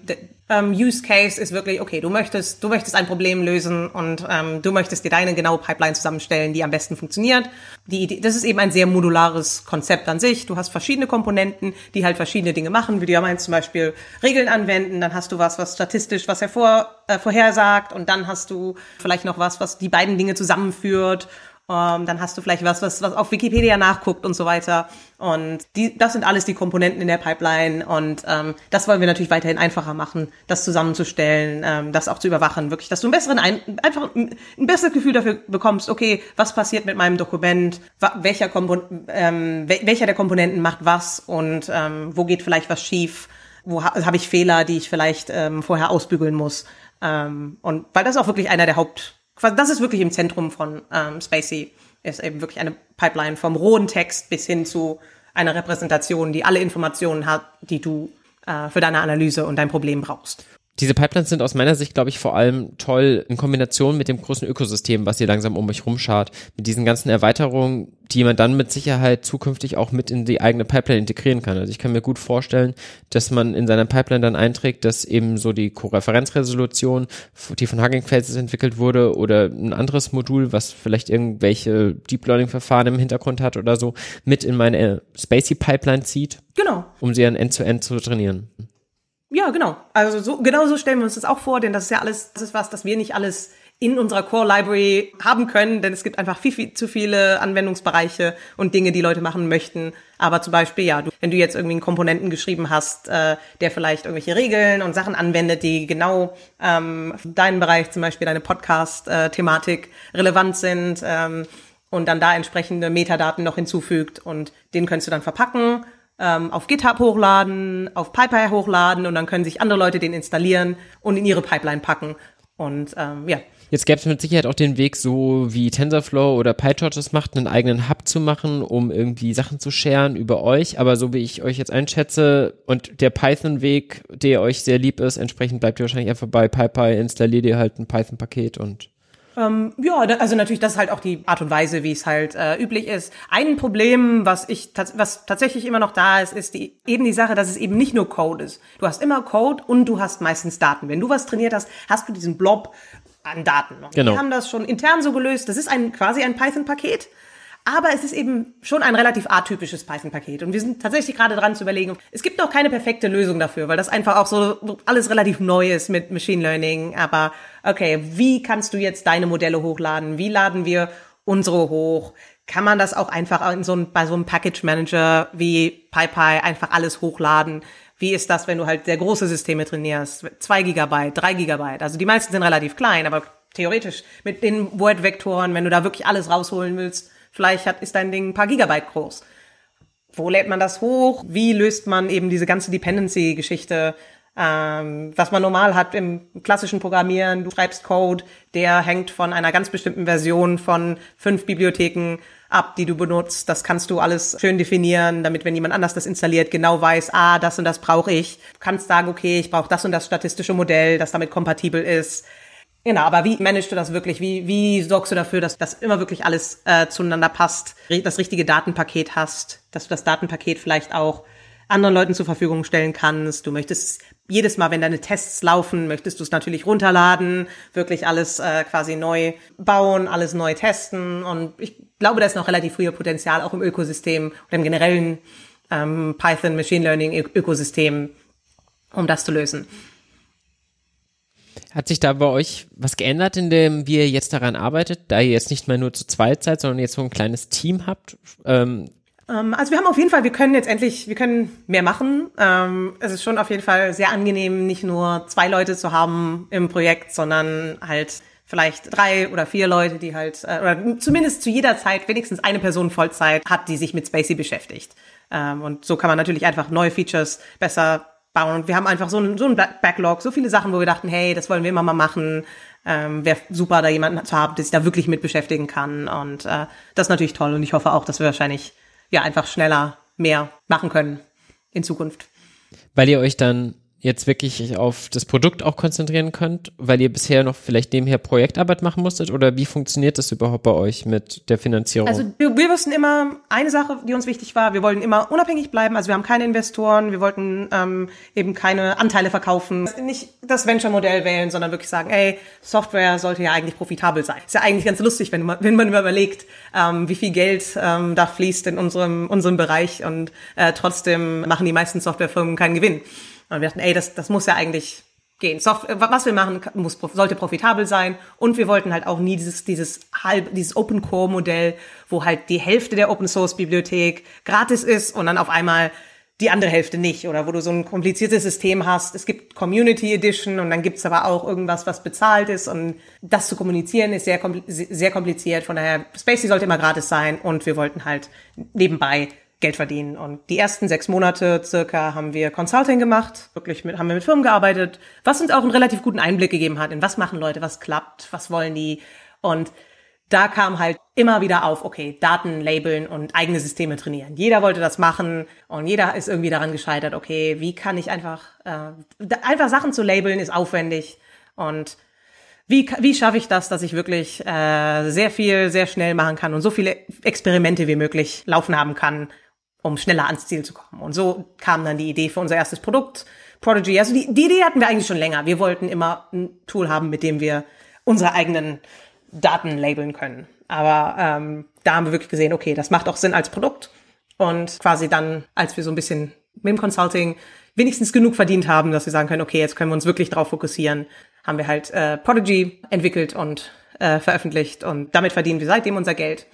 ähm, Use Case ist wirklich, okay, du möchtest, du möchtest ein Problem lösen und ähm, du möchtest dir deine genaue Pipeline zusammenstellen, die am besten funktioniert. Die Idee, das ist eben ein sehr modulares Konzept an sich. Du hast verschiedene Komponenten, die halt verschiedene Dinge machen, wie du ja meinst, zum Beispiel Regeln anwenden, dann hast du was, was statistisch was hervor, äh, vorhersagt und dann hast du vielleicht noch was, was die beiden Dinge zusammenführt ähm, dann hast du vielleicht was, was, was auf Wikipedia nachguckt und so weiter. Und die, das sind alles die Komponenten in der Pipeline. Und ähm, das wollen wir natürlich weiterhin einfacher machen, das zusammenzustellen, ähm, das auch zu überwachen, wirklich, dass du ein besseren, ein, einfach ein, ein besseres Gefühl dafür bekommst, okay, was passiert mit meinem Dokument, welcher, Kompon ähm, welcher der Komponenten macht was und ähm, wo geht vielleicht was schief, wo ha habe ich Fehler, die ich vielleicht ähm, vorher ausbügeln muss. Ähm, und weil das auch wirklich einer der Haupt das ist wirklich im Zentrum von ähm, Spacey, ist eben wirklich eine Pipeline vom rohen Text bis hin zu einer Repräsentation, die alle Informationen hat, die du äh, für deine Analyse und dein Problem brauchst. Diese Pipelines sind aus meiner Sicht, glaube ich, vor allem toll in Kombination mit dem großen Ökosystem, was ihr langsam um euch rumschart. Mit diesen ganzen Erweiterungen, die man dann mit Sicherheit zukünftig auch mit in die eigene Pipeline integrieren kann. Also ich kann mir gut vorstellen, dass man in seiner Pipeline dann einträgt, dass eben so die Co-Referenzresolution, die von Hugging Faces entwickelt wurde oder ein anderes Modul, was vielleicht irgendwelche Deep Learning Verfahren im Hintergrund hat oder so, mit in meine Spacey Pipeline zieht. Genau. Um sie dann end-to-end -End zu trainieren. Ja, genau. Also so, genau so stellen wir uns das auch vor, denn das ist ja alles, das ist was, das wir nicht alles in unserer Core Library haben können, denn es gibt einfach viel, viel zu viele Anwendungsbereiche und Dinge, die Leute machen möchten. Aber zum Beispiel, ja, du, wenn du jetzt irgendwie einen Komponenten geschrieben hast, äh, der vielleicht irgendwelche Regeln und Sachen anwendet, die genau ähm, deinen Bereich, zum Beispiel deine Podcast-Thematik relevant sind ähm, und dann da entsprechende Metadaten noch hinzufügt und den könntest du dann verpacken ähm, auf GitHub hochladen, auf PyPy hochladen und dann können sich andere Leute den installieren und in ihre Pipeline packen. Und ähm, ja. Jetzt gäbe es mit Sicherheit auch den Weg, so wie TensorFlow oder PyTorch es macht, einen eigenen Hub zu machen, um irgendwie Sachen zu scheren über euch. Aber so wie ich euch jetzt einschätze und der Python-Weg, der euch sehr lieb ist, entsprechend bleibt ihr wahrscheinlich einfach bei PyPy, installiert ihr halt ein Python-Paket und ähm, ja, also natürlich, das ist halt auch die Art und Weise, wie es halt äh, üblich ist. Ein Problem, was ich was tatsächlich immer noch da ist, ist die, eben die Sache, dass es eben nicht nur Code ist. Du hast immer Code und du hast meistens Daten. Wenn du was trainiert hast, hast du diesen Blob an Daten. Genau. Wir haben das schon intern so gelöst. Das ist ein quasi ein Python-Paket. Aber es ist eben schon ein relativ atypisches Python-Paket. Und wir sind tatsächlich gerade dran zu überlegen, es gibt noch keine perfekte Lösung dafür, weil das einfach auch so alles relativ neu ist mit Machine Learning. Aber okay, wie kannst du jetzt deine Modelle hochladen? Wie laden wir unsere hoch? Kann man das auch einfach in so ein, bei so einem Package Manager wie PyPy einfach alles hochladen? Wie ist das, wenn du halt sehr große Systeme trainierst? Zwei Gigabyte, drei Gigabyte. Also die meisten sind relativ klein, aber theoretisch mit den Word-Vektoren, wenn du da wirklich alles rausholen willst, Vielleicht hat, ist dein Ding ein paar Gigabyte groß. Wo lädt man das hoch? Wie löst man eben diese ganze Dependency-Geschichte, ähm, was man normal hat im klassischen Programmieren? Du schreibst Code, der hängt von einer ganz bestimmten Version von fünf Bibliotheken ab, die du benutzt. Das kannst du alles schön definieren, damit wenn jemand anders das installiert, genau weiß, ah, das und das brauche ich. Du kannst sagen, okay, ich brauche das und das statistische Modell, das damit kompatibel ist. Genau, aber wie managst du das wirklich? Wie, wie sorgst du dafür, dass das immer wirklich alles äh, zueinander passt, das richtige Datenpaket hast, dass du das Datenpaket vielleicht auch anderen Leuten zur Verfügung stellen kannst. Du möchtest jedes Mal, wenn deine Tests laufen, möchtest du es natürlich runterladen, wirklich alles äh, quasi neu bauen, alles neu testen. Und ich glaube, da ist noch relativ früher Potenzial auch im Ökosystem und im generellen ähm, Python Machine Learning Ökosystem, um das zu lösen. Hat sich da bei euch was geändert, indem wir jetzt daran arbeitet, da ihr jetzt nicht mehr nur zu zweit seid, sondern jetzt so ein kleines Team habt? Ähm, ähm also wir haben auf jeden Fall, wir können jetzt endlich, wir können mehr machen. Ähm, es ist schon auf jeden Fall sehr angenehm, nicht nur zwei Leute zu haben im Projekt, sondern halt vielleicht drei oder vier Leute, die halt, äh, oder zumindest zu jeder Zeit wenigstens eine Person Vollzeit hat, die sich mit Spacey beschäftigt. Ähm, und so kann man natürlich einfach neue Features besser bauen. Und wir haben einfach so ein, so ein Backlog, so viele Sachen, wo wir dachten, hey, das wollen wir immer mal machen. Ähm, Wäre super, da jemanden zu haben, der sich da wirklich mit beschäftigen kann. Und äh, das ist natürlich toll. Und ich hoffe auch, dass wir wahrscheinlich ja einfach schneller mehr machen können in Zukunft. Weil ihr euch dann jetzt wirklich auf das Produkt auch konzentrieren könnt, weil ihr bisher noch vielleicht nebenher Projektarbeit machen musstet oder wie funktioniert das überhaupt bei euch mit der Finanzierung? Also wir, wir wussten immer, eine Sache, die uns wichtig war, wir wollten immer unabhängig bleiben, also wir haben keine Investoren, wir wollten ähm, eben keine Anteile verkaufen, nicht das Venture-Modell wählen, sondern wirklich sagen, ey, Software sollte ja eigentlich profitabel sein. Ist ja eigentlich ganz lustig, wenn man, wenn man überlegt, ähm, wie viel Geld ähm, da fließt in unserem, unserem Bereich und äh, trotzdem machen die meisten Softwarefirmen keinen Gewinn. Und wir dachten, ey, das, das muss ja eigentlich gehen. Software, was wir machen, muss, sollte profitabel sein. Und wir wollten halt auch nie dieses, dieses halb, dieses Open Core Modell, wo halt die Hälfte der Open Source Bibliothek gratis ist und dann auf einmal die andere Hälfte nicht oder wo du so ein kompliziertes System hast. Es gibt Community Edition und dann gibt's aber auch irgendwas, was bezahlt ist und das zu kommunizieren ist sehr, sehr kompliziert. Von daher, Spacey sollte immer gratis sein und wir wollten halt nebenbei Geld verdienen. Und die ersten sechs Monate circa haben wir Consulting gemacht, wirklich mit, haben wir mit Firmen gearbeitet, was uns auch einen relativ guten Einblick gegeben hat in was machen Leute, was klappt, was wollen die. Und da kam halt immer wieder auf, okay, Daten labeln und eigene Systeme trainieren. Jeder wollte das machen und jeder ist irgendwie daran gescheitert, okay, wie kann ich einfach, äh, einfach Sachen zu labeln ist aufwendig und wie, wie schaffe ich das, dass ich wirklich äh, sehr viel, sehr schnell machen kann und so viele Experimente wie möglich laufen haben kann, um schneller ans Ziel zu kommen. Und so kam dann die Idee für unser erstes Produkt, Prodigy. Also die, die Idee hatten wir eigentlich schon länger. Wir wollten immer ein Tool haben, mit dem wir unsere eigenen Daten labeln können. Aber ähm, da haben wir wirklich gesehen, okay, das macht auch Sinn als Produkt. Und quasi dann, als wir so ein bisschen mit dem Consulting wenigstens genug verdient haben, dass wir sagen können, okay, jetzt können wir uns wirklich drauf fokussieren, haben wir halt äh, Prodigy entwickelt und äh, veröffentlicht und damit verdienen wir seitdem unser Geld.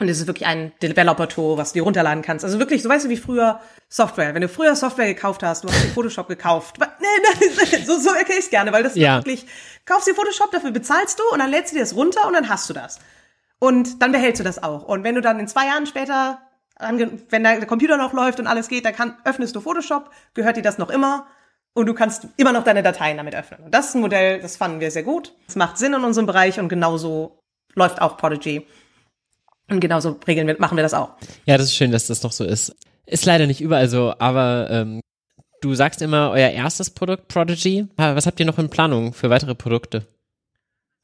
Und es ist wirklich ein Developer-Tool, was du dir runterladen kannst. Also wirklich, so weißt du, wie früher Software. Wenn du früher Software gekauft hast, du hast dir Photoshop gekauft. Nee, nee, so, so erkenne ich es gerne, weil das ja. wirklich, kaufst dir Photoshop, dafür bezahlst du und dann lädst du dir das runter und dann hast du das. Und dann behältst du das auch. Und wenn du dann in zwei Jahren später, wenn der Computer noch läuft und alles geht, dann kann, öffnest du Photoshop, gehört dir das noch immer und du kannst immer noch deine Dateien damit öffnen. Und das ist ein Modell, das fanden wir sehr gut. Es macht Sinn in unserem Bereich und genauso läuft auch Prodigy. Und genauso regeln wir, machen wir das auch. Ja, das ist schön, dass das noch so ist. Ist leider nicht überall so, aber ähm, du sagst immer euer erstes Produkt, Prodigy. Was habt ihr noch in Planung für weitere Produkte?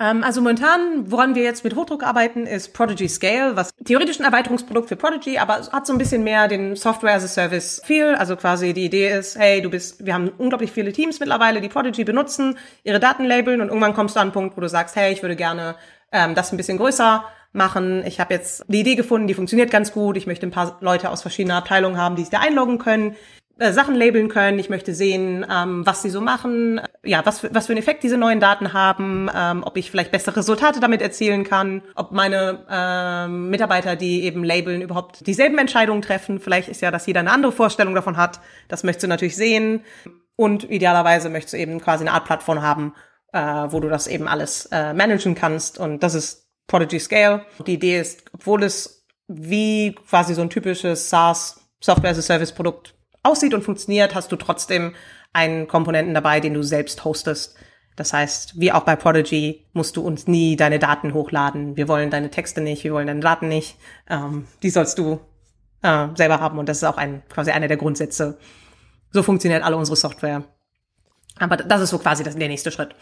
Ähm, also momentan, woran wir jetzt mit Hochdruck arbeiten, ist Prodigy Scale, was theoretisch ein Erweiterungsprodukt für Prodigy, aber hat so ein bisschen mehr den Software as a Service Feel. Also quasi die Idee ist, hey, du bist, wir haben unglaublich viele Teams mittlerweile, die Prodigy benutzen, ihre Daten labeln und irgendwann kommst du an einen Punkt, wo du sagst, hey, ich würde gerne ähm, das ein bisschen größer machen. Ich habe jetzt die Idee gefunden, die funktioniert ganz gut. Ich möchte ein paar Leute aus verschiedenen Abteilungen haben, die sich da einloggen können, äh, Sachen labeln können. Ich möchte sehen, ähm, was sie so machen, ja, was für, was für einen Effekt diese neuen Daten haben, ähm, ob ich vielleicht bessere Resultate damit erzielen kann, ob meine ähm, Mitarbeiter, die eben labeln, überhaupt dieselben Entscheidungen treffen. Vielleicht ist ja, dass jeder eine andere Vorstellung davon hat. Das möchtest du natürlich sehen. Und idealerweise möchtest du eben quasi eine Art Plattform haben, äh, wo du das eben alles äh, managen kannst. Und das ist Prodigy Scale. Die Idee ist, obwohl es wie quasi so ein typisches SaaS Software as a Service Produkt aussieht und funktioniert, hast du trotzdem einen Komponenten dabei, den du selbst hostest. Das heißt, wie auch bei Prodigy musst du uns nie deine Daten hochladen. Wir wollen deine Texte nicht, wir wollen deine Daten nicht. Ähm, die sollst du äh, selber haben und das ist auch ein, quasi einer der Grundsätze. So funktioniert alle unsere Software. Aber das ist so quasi das, der nächste Schritt.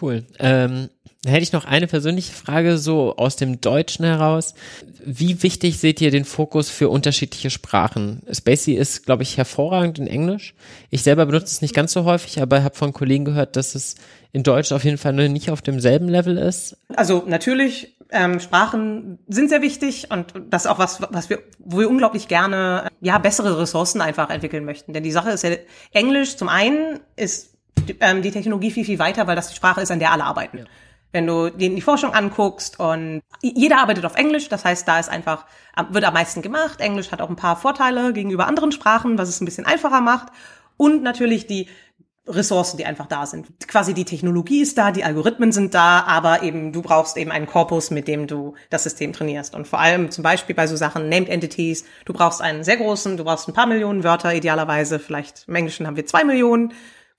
Cool. Ähm, hätte ich noch eine persönliche Frage so aus dem Deutschen heraus. Wie wichtig seht ihr den Fokus für unterschiedliche Sprachen? Spacey ist, glaube ich, hervorragend in Englisch. Ich selber benutze es nicht ganz so häufig, aber habe von Kollegen gehört, dass es in Deutsch auf jeden Fall nicht auf demselben Level ist. Also natürlich, ähm, Sprachen sind sehr wichtig und das ist auch was, was wir, wo wir unglaublich gerne ja bessere Ressourcen einfach entwickeln möchten. Denn die Sache ist ja, Englisch zum einen ist ähm, die Technologie viel, viel weiter, weil das die Sprache ist, an der alle arbeiten. Ja. Wenn du dir die Forschung anguckst und jeder arbeitet auf Englisch, das heißt, da ist einfach, wird am meisten gemacht. Englisch hat auch ein paar Vorteile gegenüber anderen Sprachen, was es ein bisschen einfacher macht. Und natürlich die Ressourcen, die einfach da sind. Quasi die Technologie ist da, die Algorithmen sind da, aber eben du brauchst eben einen Korpus, mit dem du das System trainierst. Und vor allem zum Beispiel bei so Sachen Named Entities, du brauchst einen sehr großen, du brauchst ein paar Millionen Wörter idealerweise, vielleicht im Englischen haben wir zwei Millionen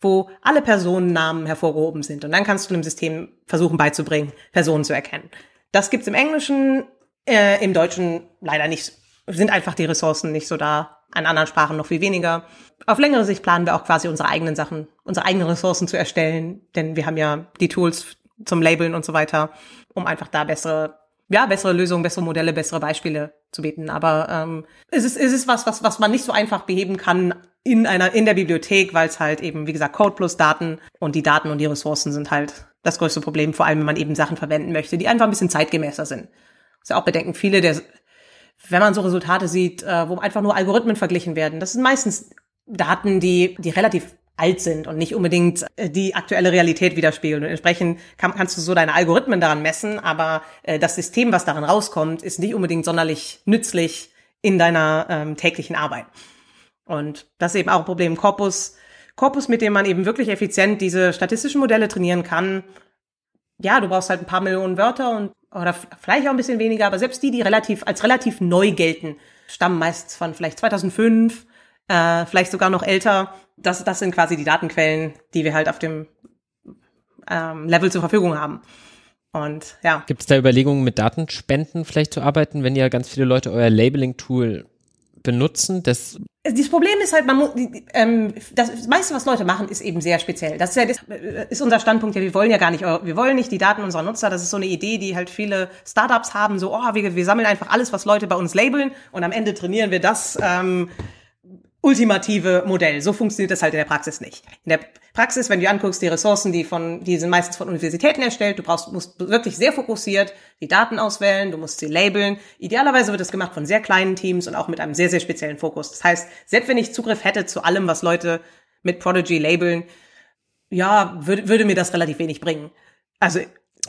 wo alle Personennamen hervorgehoben sind. Und dann kannst du dem System versuchen beizubringen, Personen zu erkennen. Das gibt's im Englischen, äh, im Deutschen leider nicht. Sind einfach die Ressourcen nicht so da. An anderen Sprachen noch viel weniger. Auf längere Sicht planen wir auch quasi unsere eigenen Sachen, unsere eigenen Ressourcen zu erstellen, denn wir haben ja die Tools zum Labeln und so weiter, um einfach da bessere ja, bessere Lösungen, bessere Modelle, bessere Beispiele zu bieten. Aber ähm, es, ist, es ist was, was, was man nicht so einfach beheben kann in einer in der Bibliothek, weil es halt eben, wie gesagt, Code plus Daten und die Daten und die Ressourcen sind halt das größte Problem, vor allem wenn man eben Sachen verwenden möchte, die einfach ein bisschen zeitgemäßer sind. Ist ja auch bedenken viele der, wenn man so Resultate sieht, äh, wo einfach nur Algorithmen verglichen werden, das sind meistens Daten, die, die relativ alt sind und nicht unbedingt äh, die aktuelle Realität widerspiegeln. Und entsprechend kann, kannst du so deine Algorithmen daran messen, aber äh, das System, was daran rauskommt, ist nicht unbedingt sonderlich nützlich in deiner ähm, täglichen Arbeit. Und das ist eben auch ein Problem. Corpus, Corpus, mit dem man eben wirklich effizient diese statistischen Modelle trainieren kann. Ja, du brauchst halt ein paar Millionen Wörter und oder vielleicht auch ein bisschen weniger, aber selbst die, die relativ als relativ neu gelten, stammen meistens von vielleicht 2005 äh, vielleicht sogar noch älter. Das, das sind quasi die Datenquellen, die wir halt auf dem ähm, Level zur Verfügung haben. Und ja. Gibt es da Überlegungen, mit Datenspenden vielleicht zu arbeiten, wenn ja ganz viele Leute euer Labeling-Tool benutzen? Das das Problem ist halt, man muss, ähm, das meiste, was Leute machen, ist eben sehr speziell. Das ist ja das ist unser Standpunkt. Ja, wir wollen ja gar nicht, wir wollen nicht die Daten unserer Nutzer. Das ist so eine Idee, die halt viele Startups haben. So, oh, wir, wir sammeln einfach alles, was Leute bei uns labeln, und am Ende trainieren wir das ähm, ultimative Modell. So funktioniert das halt in der Praxis nicht. In der Praxis, wenn du anguckst, die Ressourcen, die von, die sind meistens von Universitäten erstellt. Du brauchst, musst wirklich sehr fokussiert die Daten auswählen. Du musst sie labeln. Idealerweise wird das gemacht von sehr kleinen Teams und auch mit einem sehr, sehr speziellen Fokus. Das heißt, selbst wenn ich Zugriff hätte zu allem, was Leute mit Prodigy labeln, ja, würde, würde mir das relativ wenig bringen. Also,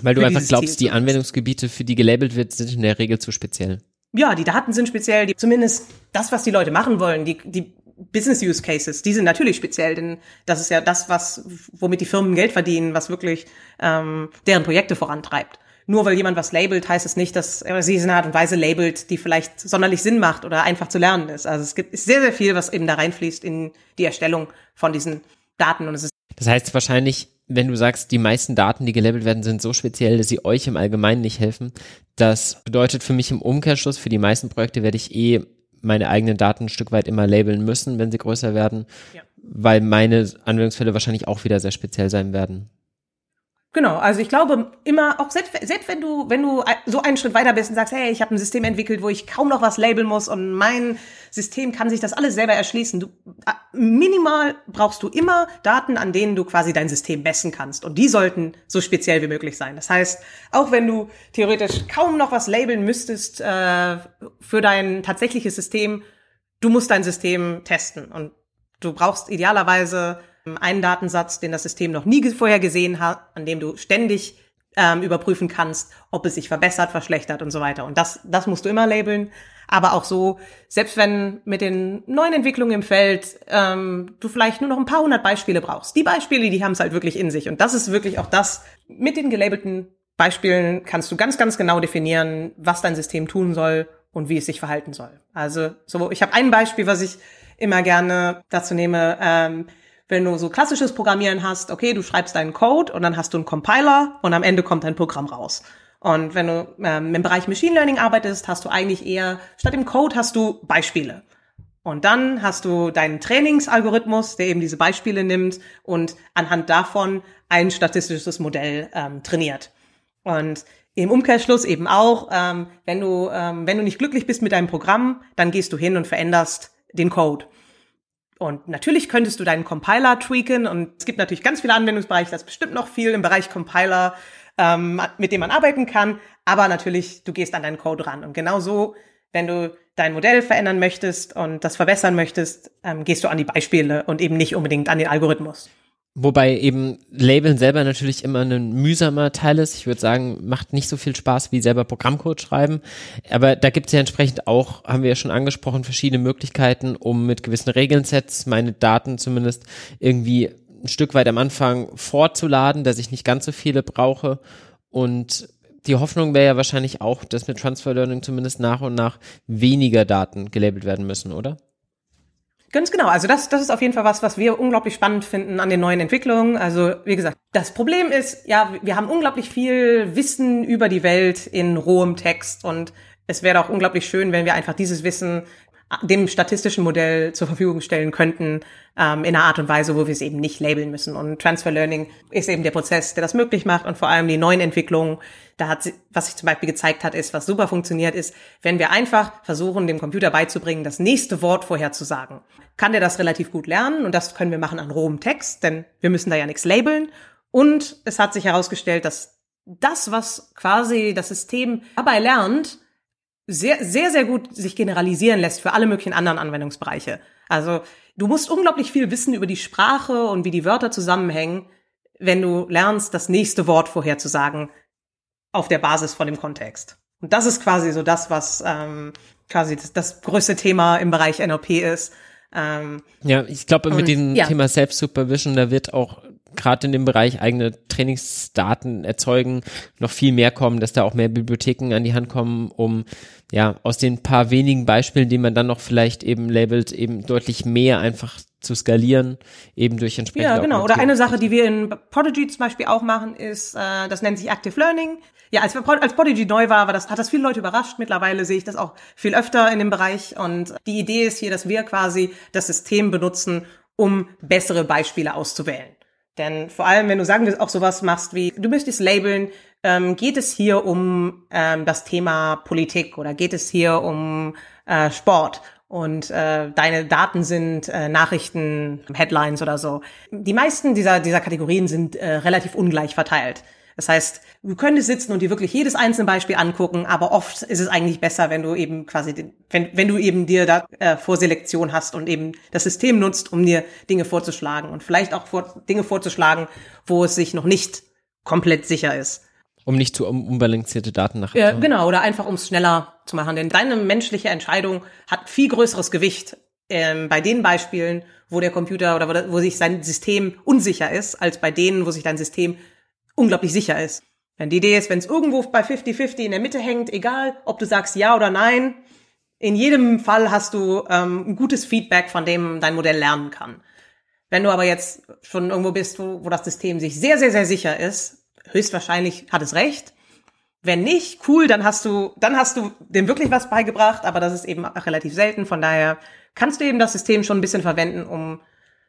weil du einfach glaubst, die Anwendungsgebiete, für die gelabelt wird, sind in der Regel zu speziell. Ja, die Daten sind speziell, die, zumindest das, was die Leute machen wollen, die, die Business Use Cases, die sind natürlich speziell, denn das ist ja das, was womit die Firmen Geld verdienen, was wirklich ähm, deren Projekte vorantreibt. Nur weil jemand was labelt, heißt es nicht, dass er sie in einer Art und Weise labelt, die vielleicht sonderlich Sinn macht oder einfach zu lernen ist. Also es gibt sehr, sehr viel, was eben da reinfließt in die Erstellung von diesen Daten. Und es ist das heißt wahrscheinlich, wenn du sagst, die meisten Daten, die gelabelt werden, sind so speziell, dass sie euch im Allgemeinen nicht helfen. Das bedeutet für mich im Umkehrschluss, für die meisten Projekte werde ich eh meine eigenen Daten ein Stück weit immer labeln müssen, wenn sie größer werden, ja. weil meine Anwendungsfälle wahrscheinlich auch wieder sehr speziell sein werden. Genau, also ich glaube immer, auch selbst, selbst wenn du, wenn du so einen Schritt weiter bist und sagst, hey, ich habe ein System entwickelt, wo ich kaum noch was labeln muss und mein System kann sich das alles selber erschließen. Du, minimal brauchst du immer Daten, an denen du quasi dein System messen kannst. Und die sollten so speziell wie möglich sein. Das heißt, auch wenn du theoretisch kaum noch was labeln müsstest äh, für dein tatsächliches System, du musst dein System testen. Und du brauchst idealerweise einen Datensatz, den das System noch nie vorher gesehen hat, an dem du ständig ähm, überprüfen kannst, ob es sich verbessert, verschlechtert und so weiter. Und das, das musst du immer labeln. Aber auch so, selbst wenn mit den neuen Entwicklungen im Feld ähm, du vielleicht nur noch ein paar hundert Beispiele brauchst. Die Beispiele, die haben es halt wirklich in sich. Und das ist wirklich auch das, mit den gelabelten Beispielen kannst du ganz, ganz genau definieren, was dein System tun soll und wie es sich verhalten soll. Also so, ich habe ein Beispiel, was ich immer gerne dazu nehme. Ähm, wenn du so klassisches Programmieren hast, okay, du schreibst deinen Code und dann hast du einen Compiler und am Ende kommt dein Programm raus. Und wenn du ähm, im Bereich Machine Learning arbeitest, hast du eigentlich eher, statt dem Code hast du Beispiele. Und dann hast du deinen Trainingsalgorithmus, der eben diese Beispiele nimmt und anhand davon ein statistisches Modell ähm, trainiert. Und im Umkehrschluss eben auch, ähm, wenn du ähm, wenn du nicht glücklich bist mit deinem Programm, dann gehst du hin und veränderst den Code. Und natürlich könntest du deinen Compiler tweaken und es gibt natürlich ganz viele Anwendungsbereiche, das ist bestimmt noch viel im Bereich Compiler, ähm, mit dem man arbeiten kann, aber natürlich, du gehst an deinen Code ran. Und genau so, wenn du dein Modell verändern möchtest und das verbessern möchtest, ähm, gehst du an die Beispiele und eben nicht unbedingt an den Algorithmus. Wobei eben Labeln selber natürlich immer ein mühsamer Teil ist. Ich würde sagen, macht nicht so viel Spaß wie selber Programmcode schreiben. Aber da gibt es ja entsprechend auch, haben wir ja schon angesprochen, verschiedene Möglichkeiten, um mit gewissen Regelsets meine Daten zumindest irgendwie ein Stück weit am Anfang vorzuladen, dass ich nicht ganz so viele brauche. Und die Hoffnung wäre ja wahrscheinlich auch, dass mit Transfer Learning zumindest nach und nach weniger Daten gelabelt werden müssen, oder? Ganz genau. Also das, das ist auf jeden Fall was, was wir unglaublich spannend finden an den neuen Entwicklungen. Also wie gesagt, das Problem ist, ja, wir haben unglaublich viel Wissen über die Welt in rohem Text und es wäre auch unglaublich schön, wenn wir einfach dieses Wissen dem statistischen Modell zur Verfügung stellen könnten, ähm, in einer Art und Weise, wo wir es eben nicht labeln müssen. Und Transfer Learning ist eben der Prozess, der das möglich macht und vor allem die neuen Entwicklungen. Da hat, sie, was sich zum Beispiel gezeigt hat, ist, was super funktioniert, ist, wenn wir einfach versuchen, dem Computer beizubringen, das nächste Wort vorherzusagen, kann der das relativ gut lernen und das können wir machen an rohem Text, denn wir müssen da ja nichts labeln. Und es hat sich herausgestellt, dass das, was quasi das System dabei lernt, sehr, sehr, sehr gut sich generalisieren lässt für alle möglichen anderen Anwendungsbereiche. Also du musst unglaublich viel wissen über die Sprache und wie die Wörter zusammenhängen, wenn du lernst, das nächste Wort vorherzusagen auf der Basis von dem Kontext. Und das ist quasi so das, was ähm, quasi das, das größte Thema im Bereich NLP ist. Ähm, ja, ich glaube, mit diesem ja. Thema Self-Supervision, da wird auch gerade in dem Bereich eigene Trainingsdaten erzeugen, noch viel mehr kommen, dass da auch mehr Bibliotheken an die Hand kommen, um ja aus den paar wenigen Beispielen, die man dann noch vielleicht eben labelt, eben deutlich mehr einfach zu skalieren, eben durch entsprechende Ja, genau. Oder eine Sache, die wir in Prodigy zum Beispiel auch machen, ist, äh, das nennt sich Active Learning. Ja, als, als Prodigy neu war, war das, hat das viele Leute überrascht. Mittlerweile sehe ich das auch viel öfter in dem Bereich. Und die Idee ist hier, dass wir quasi das System benutzen, um bessere Beispiele auszuwählen. Denn vor allem, wenn du sagen wir auch sowas machst wie, du möchtest labeln, ähm, geht es hier um ähm, das Thema Politik oder geht es hier um äh, Sport und äh, deine Daten sind äh, Nachrichten, Headlines oder so. Die meisten dieser, dieser Kategorien sind äh, relativ ungleich verteilt. Das heißt, du könntest sitzen und dir wirklich jedes einzelne Beispiel angucken, aber oft ist es eigentlich besser, wenn du eben quasi, den, wenn, wenn du eben dir da äh, Vorselektion hast und eben das System nutzt, um dir Dinge vorzuschlagen und vielleicht auch vor, Dinge vorzuschlagen, wo es sich noch nicht komplett sicher ist. Um nicht zu unbalancierte Daten nach. Ja, genau, oder einfach um es schneller zu machen. Denn deine menschliche Entscheidung hat viel größeres Gewicht ähm, bei den Beispielen, wo der Computer oder wo, wo sich sein System unsicher ist, als bei denen, wo sich dein System unglaublich sicher ist. Denn die Idee ist, wenn es irgendwo bei 50-50 in der Mitte hängt, egal ob du sagst ja oder nein, in jedem Fall hast du ähm, ein gutes Feedback, von dem dein Modell lernen kann. Wenn du aber jetzt schon irgendwo bist, wo, wo das System sich sehr, sehr, sehr sicher ist, höchstwahrscheinlich hat es recht. Wenn nicht, cool, dann hast du, dann hast du dem wirklich was beigebracht, aber das ist eben relativ selten. Von daher kannst du eben das System schon ein bisschen verwenden, um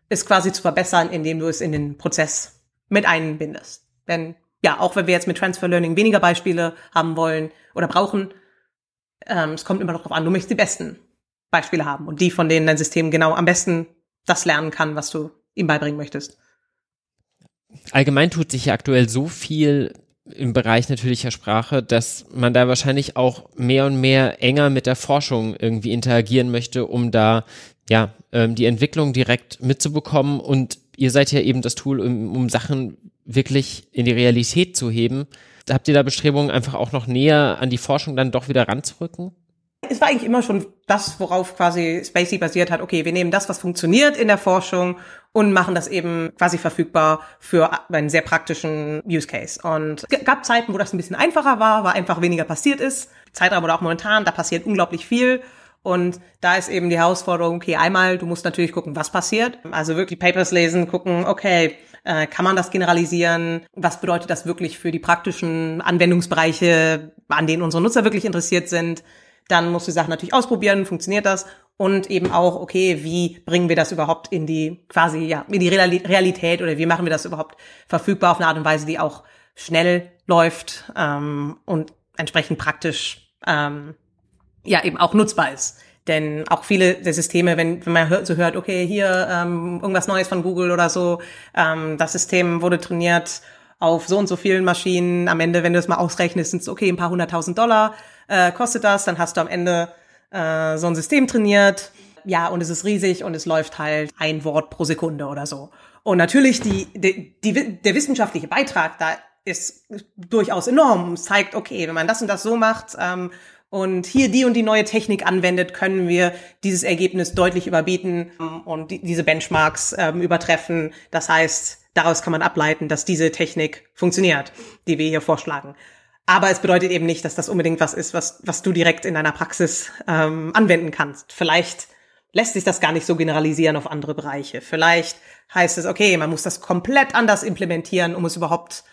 es quasi zu verbessern, indem du es in den Prozess mit einbindest. Denn ja, auch wenn wir jetzt mit Transfer Learning weniger Beispiele haben wollen oder brauchen, ähm, es kommt immer noch darauf an, du möchtest die besten Beispiele haben und die, von denen dein System genau am besten das lernen kann, was du ihm beibringen möchtest. Allgemein tut sich ja aktuell so viel im Bereich natürlicher Sprache, dass man da wahrscheinlich auch mehr und mehr enger mit der Forschung irgendwie interagieren möchte, um da ja ähm, die Entwicklung direkt mitzubekommen. Und ihr seid ja eben das Tool, um, um Sachen wirklich in die Realität zu heben. Habt ihr da Bestrebungen, einfach auch noch näher an die Forschung dann doch wieder ranzurücken? Es war eigentlich immer schon das, worauf quasi Spacey basiert hat. Okay, wir nehmen das, was funktioniert in der Forschung und machen das eben quasi verfügbar für einen sehr praktischen Use Case. Und es gab Zeiten, wo das ein bisschen einfacher war, weil einfach weniger passiert ist. Zeitraum oder auch momentan, da passiert unglaublich viel. Und da ist eben die Herausforderung, okay, einmal, du musst natürlich gucken, was passiert. Also wirklich Papers lesen, gucken, okay, äh, kann man das generalisieren? Was bedeutet das wirklich für die praktischen Anwendungsbereiche, an denen unsere Nutzer wirklich interessiert sind? Dann musst du die Sachen natürlich ausprobieren, funktioniert das? Und eben auch, okay, wie bringen wir das überhaupt in die quasi, ja, in die Realität oder wie machen wir das überhaupt verfügbar auf eine Art und Weise, die auch schnell läuft ähm, und entsprechend praktisch ähm, ja eben auch nutzbar ist. Denn auch viele der Systeme, wenn, wenn man so hört, okay, hier ähm, irgendwas Neues von Google oder so, ähm, das System wurde trainiert auf so und so vielen Maschinen. Am Ende, wenn du es mal ausrechnest, sind es okay, ein paar hunderttausend Dollar äh, kostet das. Dann hast du am Ende äh, so ein System trainiert. Ja, und es ist riesig und es läuft halt ein Wort pro Sekunde oder so. Und natürlich die, die, die der wissenschaftliche Beitrag da ist durchaus enorm. Zeigt, okay, wenn man das und das so macht, ähm, und hier die und die neue Technik anwendet, können wir dieses Ergebnis deutlich überbieten und die, diese Benchmarks ähm, übertreffen. Das heißt, daraus kann man ableiten, dass diese Technik funktioniert, die wir hier vorschlagen. Aber es bedeutet eben nicht, dass das unbedingt was ist, was, was du direkt in deiner Praxis ähm, anwenden kannst. Vielleicht lässt sich das gar nicht so generalisieren auf andere Bereiche. Vielleicht heißt es, okay, man muss das komplett anders implementieren, um es überhaupt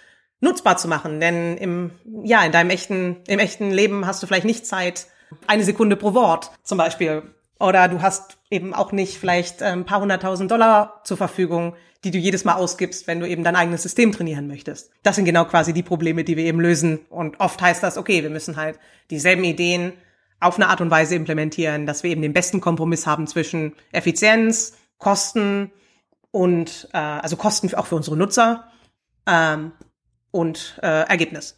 nutzbar zu machen. Denn im, ja, in deinem echten, im echten Leben hast du vielleicht nicht Zeit, eine Sekunde pro Wort zum Beispiel. Oder du hast eben auch nicht vielleicht ein paar hunderttausend Dollar zur Verfügung, die du jedes Mal ausgibst, wenn du eben dein eigenes System trainieren möchtest. Das sind genau quasi die Probleme, die wir eben lösen. Und oft heißt das, okay, wir müssen halt dieselben Ideen auf eine Art und Weise implementieren, dass wir eben den besten Kompromiss haben zwischen Effizienz, Kosten und äh, also Kosten auch für unsere Nutzer ähm, und äh, Ergebnis.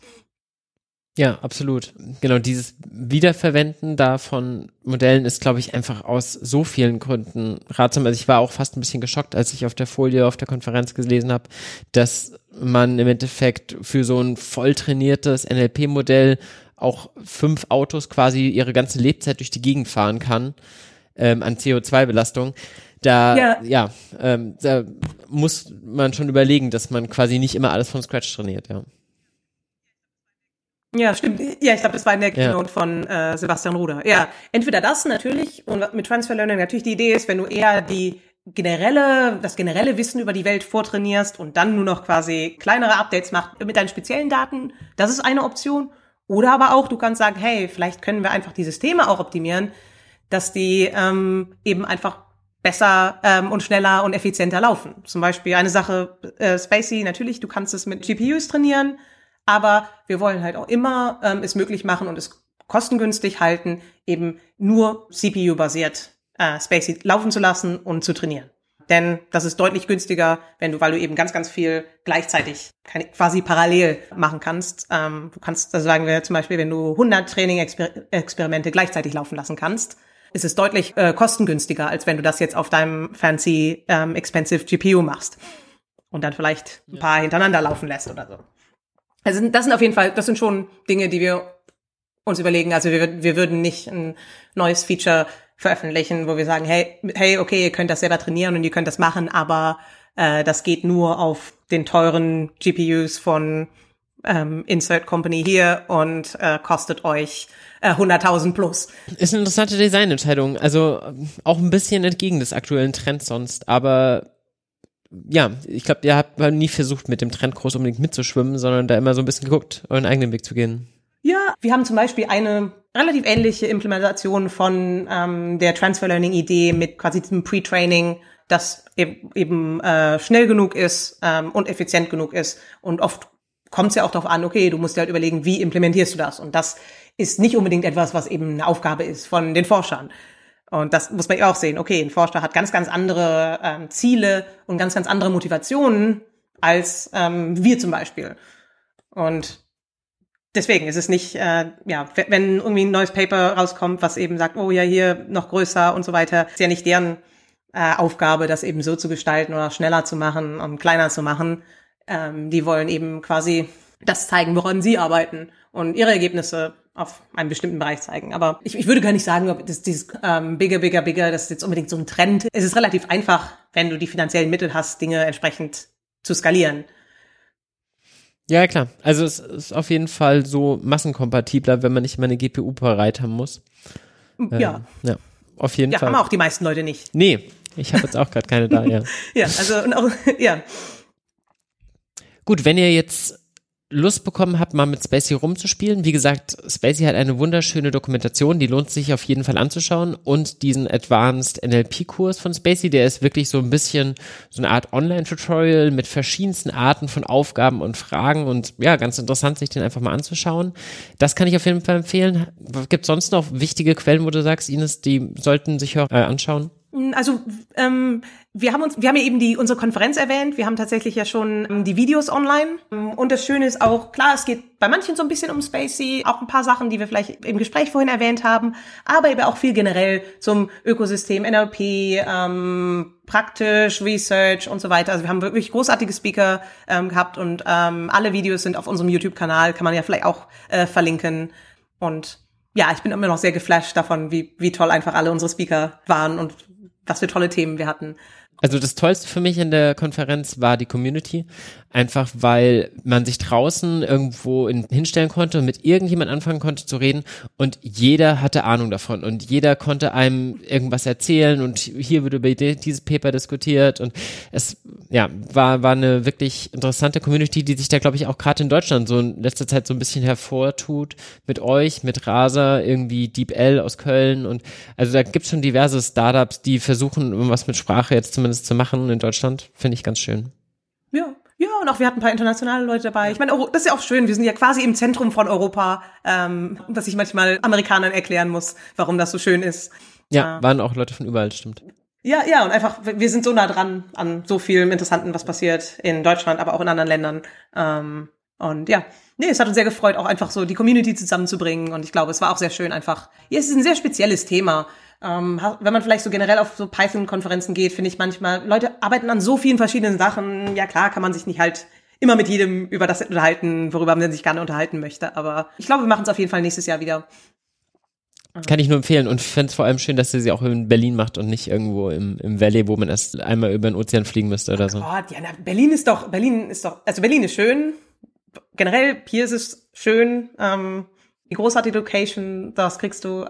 Ja, absolut. Genau, dieses Wiederverwenden da von Modellen ist, glaube ich, einfach aus so vielen Gründen ratsam. Also ich war auch fast ein bisschen geschockt, als ich auf der Folie auf der Konferenz gelesen habe, dass man im Endeffekt für so ein voll trainiertes NLP-Modell auch fünf Autos quasi ihre ganze Lebzeit durch die Gegend fahren kann ähm, an CO2-Belastung. Da, ja, ja ähm, da muss man schon überlegen, dass man quasi nicht immer alles von Scratch trainiert, ja. Ja, stimmt. Ja, ich glaube, das war in der Keynote ja. von äh, Sebastian Ruder. Ja, entweder das natürlich und mit Transfer Learning natürlich die Idee ist, wenn du eher die generelle, das generelle Wissen über die Welt vortrainierst und dann nur noch quasi kleinere Updates machst mit deinen speziellen Daten, das ist eine Option. Oder aber auch, du kannst sagen, hey, vielleicht können wir einfach die Systeme auch optimieren, dass die ähm, eben einfach besser ähm, und schneller und effizienter laufen. Zum Beispiel eine Sache, äh, Spacey, natürlich, du kannst es mit GPUs trainieren, aber wir wollen halt auch immer ähm, es möglich machen und es kostengünstig halten, eben nur CPU-basiert äh, Spacey laufen zu lassen und zu trainieren. Denn das ist deutlich günstiger, wenn du, weil du eben ganz, ganz viel gleichzeitig quasi parallel machen kannst. Ähm, du kannst, also sagen wir zum Beispiel, wenn du 100 Training-Experimente gleichzeitig laufen lassen kannst, ist es deutlich äh, kostengünstiger, als wenn du das jetzt auf deinem fancy ähm, expensive GPU machst und dann vielleicht ein paar hintereinander laufen lässt oder so. Also das sind auf jeden Fall, das sind schon Dinge, die wir uns überlegen. Also wir, wir würden nicht ein neues Feature veröffentlichen, wo wir sagen, hey, hey, okay, ihr könnt das selber trainieren und ihr könnt das machen, aber äh, das geht nur auf den teuren GPUs von ähm, Insert Company hier und äh, kostet euch äh, 100.000 plus. Ist eine interessante Designentscheidung. Also auch ein bisschen entgegen des aktuellen Trends sonst, aber ja, ich glaube, ihr habt nie versucht, mit dem Trend groß unbedingt mitzuschwimmen, sondern da immer so ein bisschen geguckt, euren eigenen Weg zu gehen. Ja, wir haben zum Beispiel eine relativ ähnliche Implementation von ähm, der Transfer Learning Idee mit quasi diesem Pre-Training, das eben, eben äh, schnell genug ist ähm, und effizient genug ist. Und oft kommt es ja auch darauf an, okay, du musst dir halt überlegen, wie implementierst du das? Und das ist nicht unbedingt etwas, was eben eine Aufgabe ist von den Forschern. Und das muss man ja auch sehen. Okay, ein Forscher hat ganz, ganz andere ähm, Ziele und ganz, ganz andere Motivationen als ähm, wir zum Beispiel. Und deswegen ist es nicht, äh, ja, wenn irgendwie ein neues Paper rauskommt, was eben sagt, oh ja, hier noch größer und so weiter, ist ja nicht deren äh, Aufgabe, das eben so zu gestalten oder schneller zu machen und kleiner zu machen. Ähm, die wollen eben quasi das zeigen, woran sie arbeiten und ihre Ergebnisse auf einem bestimmten Bereich zeigen. Aber ich, ich würde gar nicht sagen, ob das dieses ähm, bigger, bigger, bigger, das ist jetzt unbedingt so ein Trend. Es ist relativ einfach, wenn du die finanziellen Mittel hast, Dinge entsprechend zu skalieren. Ja, klar. Also es ist auf jeden Fall so massenkompatibler, wenn man nicht immer eine GPU bereit haben muss. Ja. Ähm, ja, auf jeden ja, Fall. haben auch die meisten Leute nicht. Nee, ich habe jetzt auch gerade keine da, ja. ja, also und auch, ja. Gut, wenn ihr jetzt Lust bekommen habt, mal mit Spacey rumzuspielen, wie gesagt, Spacey hat eine wunderschöne Dokumentation, die lohnt sich auf jeden Fall anzuschauen und diesen Advanced NLP-Kurs von Spacey, der ist wirklich so ein bisschen so eine Art Online-Tutorial mit verschiedensten Arten von Aufgaben und Fragen und ja, ganz interessant, sich den einfach mal anzuschauen. Das kann ich auf jeden Fall empfehlen. Gibt sonst noch wichtige Quellen, wo du sagst, Ines, die sollten sich Hörer äh, anschauen? Also ähm, wir haben uns, wir haben ja eben die unsere Konferenz erwähnt. Wir haben tatsächlich ja schon ähm, die Videos online. Und das Schöne ist auch, klar, es geht bei manchen so ein bisschen um Spacey, auch ein paar Sachen, die wir vielleicht im Gespräch vorhin erwähnt haben, aber eben auch viel generell zum Ökosystem NLP, ähm, praktisch Research und so weiter. Also wir haben wirklich großartige Speaker ähm, gehabt und ähm, alle Videos sind auf unserem YouTube-Kanal, kann man ja vielleicht auch äh, verlinken. Und ja, ich bin immer noch sehr geflasht davon, wie, wie toll einfach alle unsere Speaker waren und was für tolle Themen wir hatten. Also das Tollste für mich in der Konferenz war die Community. Einfach weil man sich draußen irgendwo in, hinstellen konnte und mit irgendjemand anfangen konnte zu reden und jeder hatte Ahnung davon und jeder konnte einem irgendwas erzählen und hier wurde über dieses Paper diskutiert und es ja war war eine wirklich interessante Community, die sich da glaube ich auch gerade in Deutschland so in letzter Zeit so ein bisschen hervortut mit euch, mit Rasa, irgendwie DeepL aus Köln und also da gibt's schon diverse Startups, die versuchen was mit Sprache jetzt zumindest zu machen in Deutschland, finde ich ganz schön. Ja, ja, und auch wir hatten ein paar internationale Leute dabei. Ich meine, das ist ja auch schön. Wir sind ja quasi im Zentrum von Europa, ähm, dass ich manchmal Amerikanern erklären muss, warum das so schön ist. Ja, waren auch Leute von überall, stimmt. Ja, ja, und einfach, wir sind so nah dran an so vielem Interessanten, was passiert in Deutschland, aber auch in anderen Ländern. Ähm, und ja, nee, es hat uns sehr gefreut, auch einfach so die Community zusammenzubringen. Und ich glaube, es war auch sehr schön, einfach, ja, es ist ein sehr spezielles Thema. Ähm, wenn man vielleicht so generell auf so Python-Konferenzen geht, finde ich manchmal, Leute arbeiten an so vielen verschiedenen Sachen. Ja klar, kann man sich nicht halt immer mit jedem über das unterhalten, worüber man sich gerne unterhalten möchte. Aber ich glaube, wir machen es auf jeden Fall nächstes Jahr wieder. Kann ich nur empfehlen und fände es vor allem schön, dass ihr sie auch in Berlin macht und nicht irgendwo im, im Valley, wo man erst einmal über den Ozean fliegen müsste oder so. Gott, ja, na, Berlin ist doch, Berlin ist doch, also Berlin ist schön. Generell, hier ist es schön. Ähm, die großartige Location, das kriegst du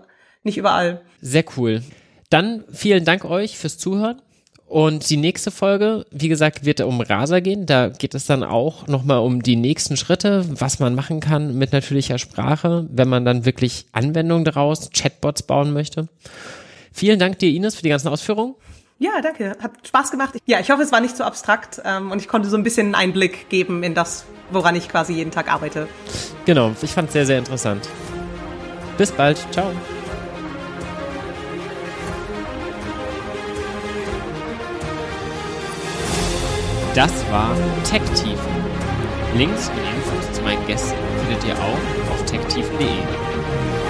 nicht überall. Sehr cool. Dann vielen Dank euch fürs Zuhören Und die nächste Folge, wie gesagt, wird um Raser gehen. Da geht es dann auch nochmal um die nächsten Schritte, was man machen kann mit natürlicher Sprache, wenn man dann wirklich Anwendungen daraus, Chatbots bauen möchte. Vielen Dank dir, Ines, für die ganzen Ausführungen. Ja, danke. Hat Spaß gemacht. Ja, ich hoffe, es war nicht zu so abstrakt ähm, und ich konnte so ein bisschen einen Einblick geben in das, woran ich quasi jeden Tag arbeite. Genau, ich fand es sehr, sehr interessant. Bis bald. Ciao. Das war TechTiefen. Links und Infos zu meinen Gästen findet ihr auch auf techtiefen.de.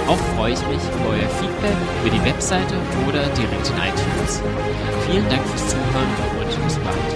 Auch freue ich mich über euer Feedback über die Webseite oder direkt in iTunes. Vielen Dank fürs Zuhören und bis bald.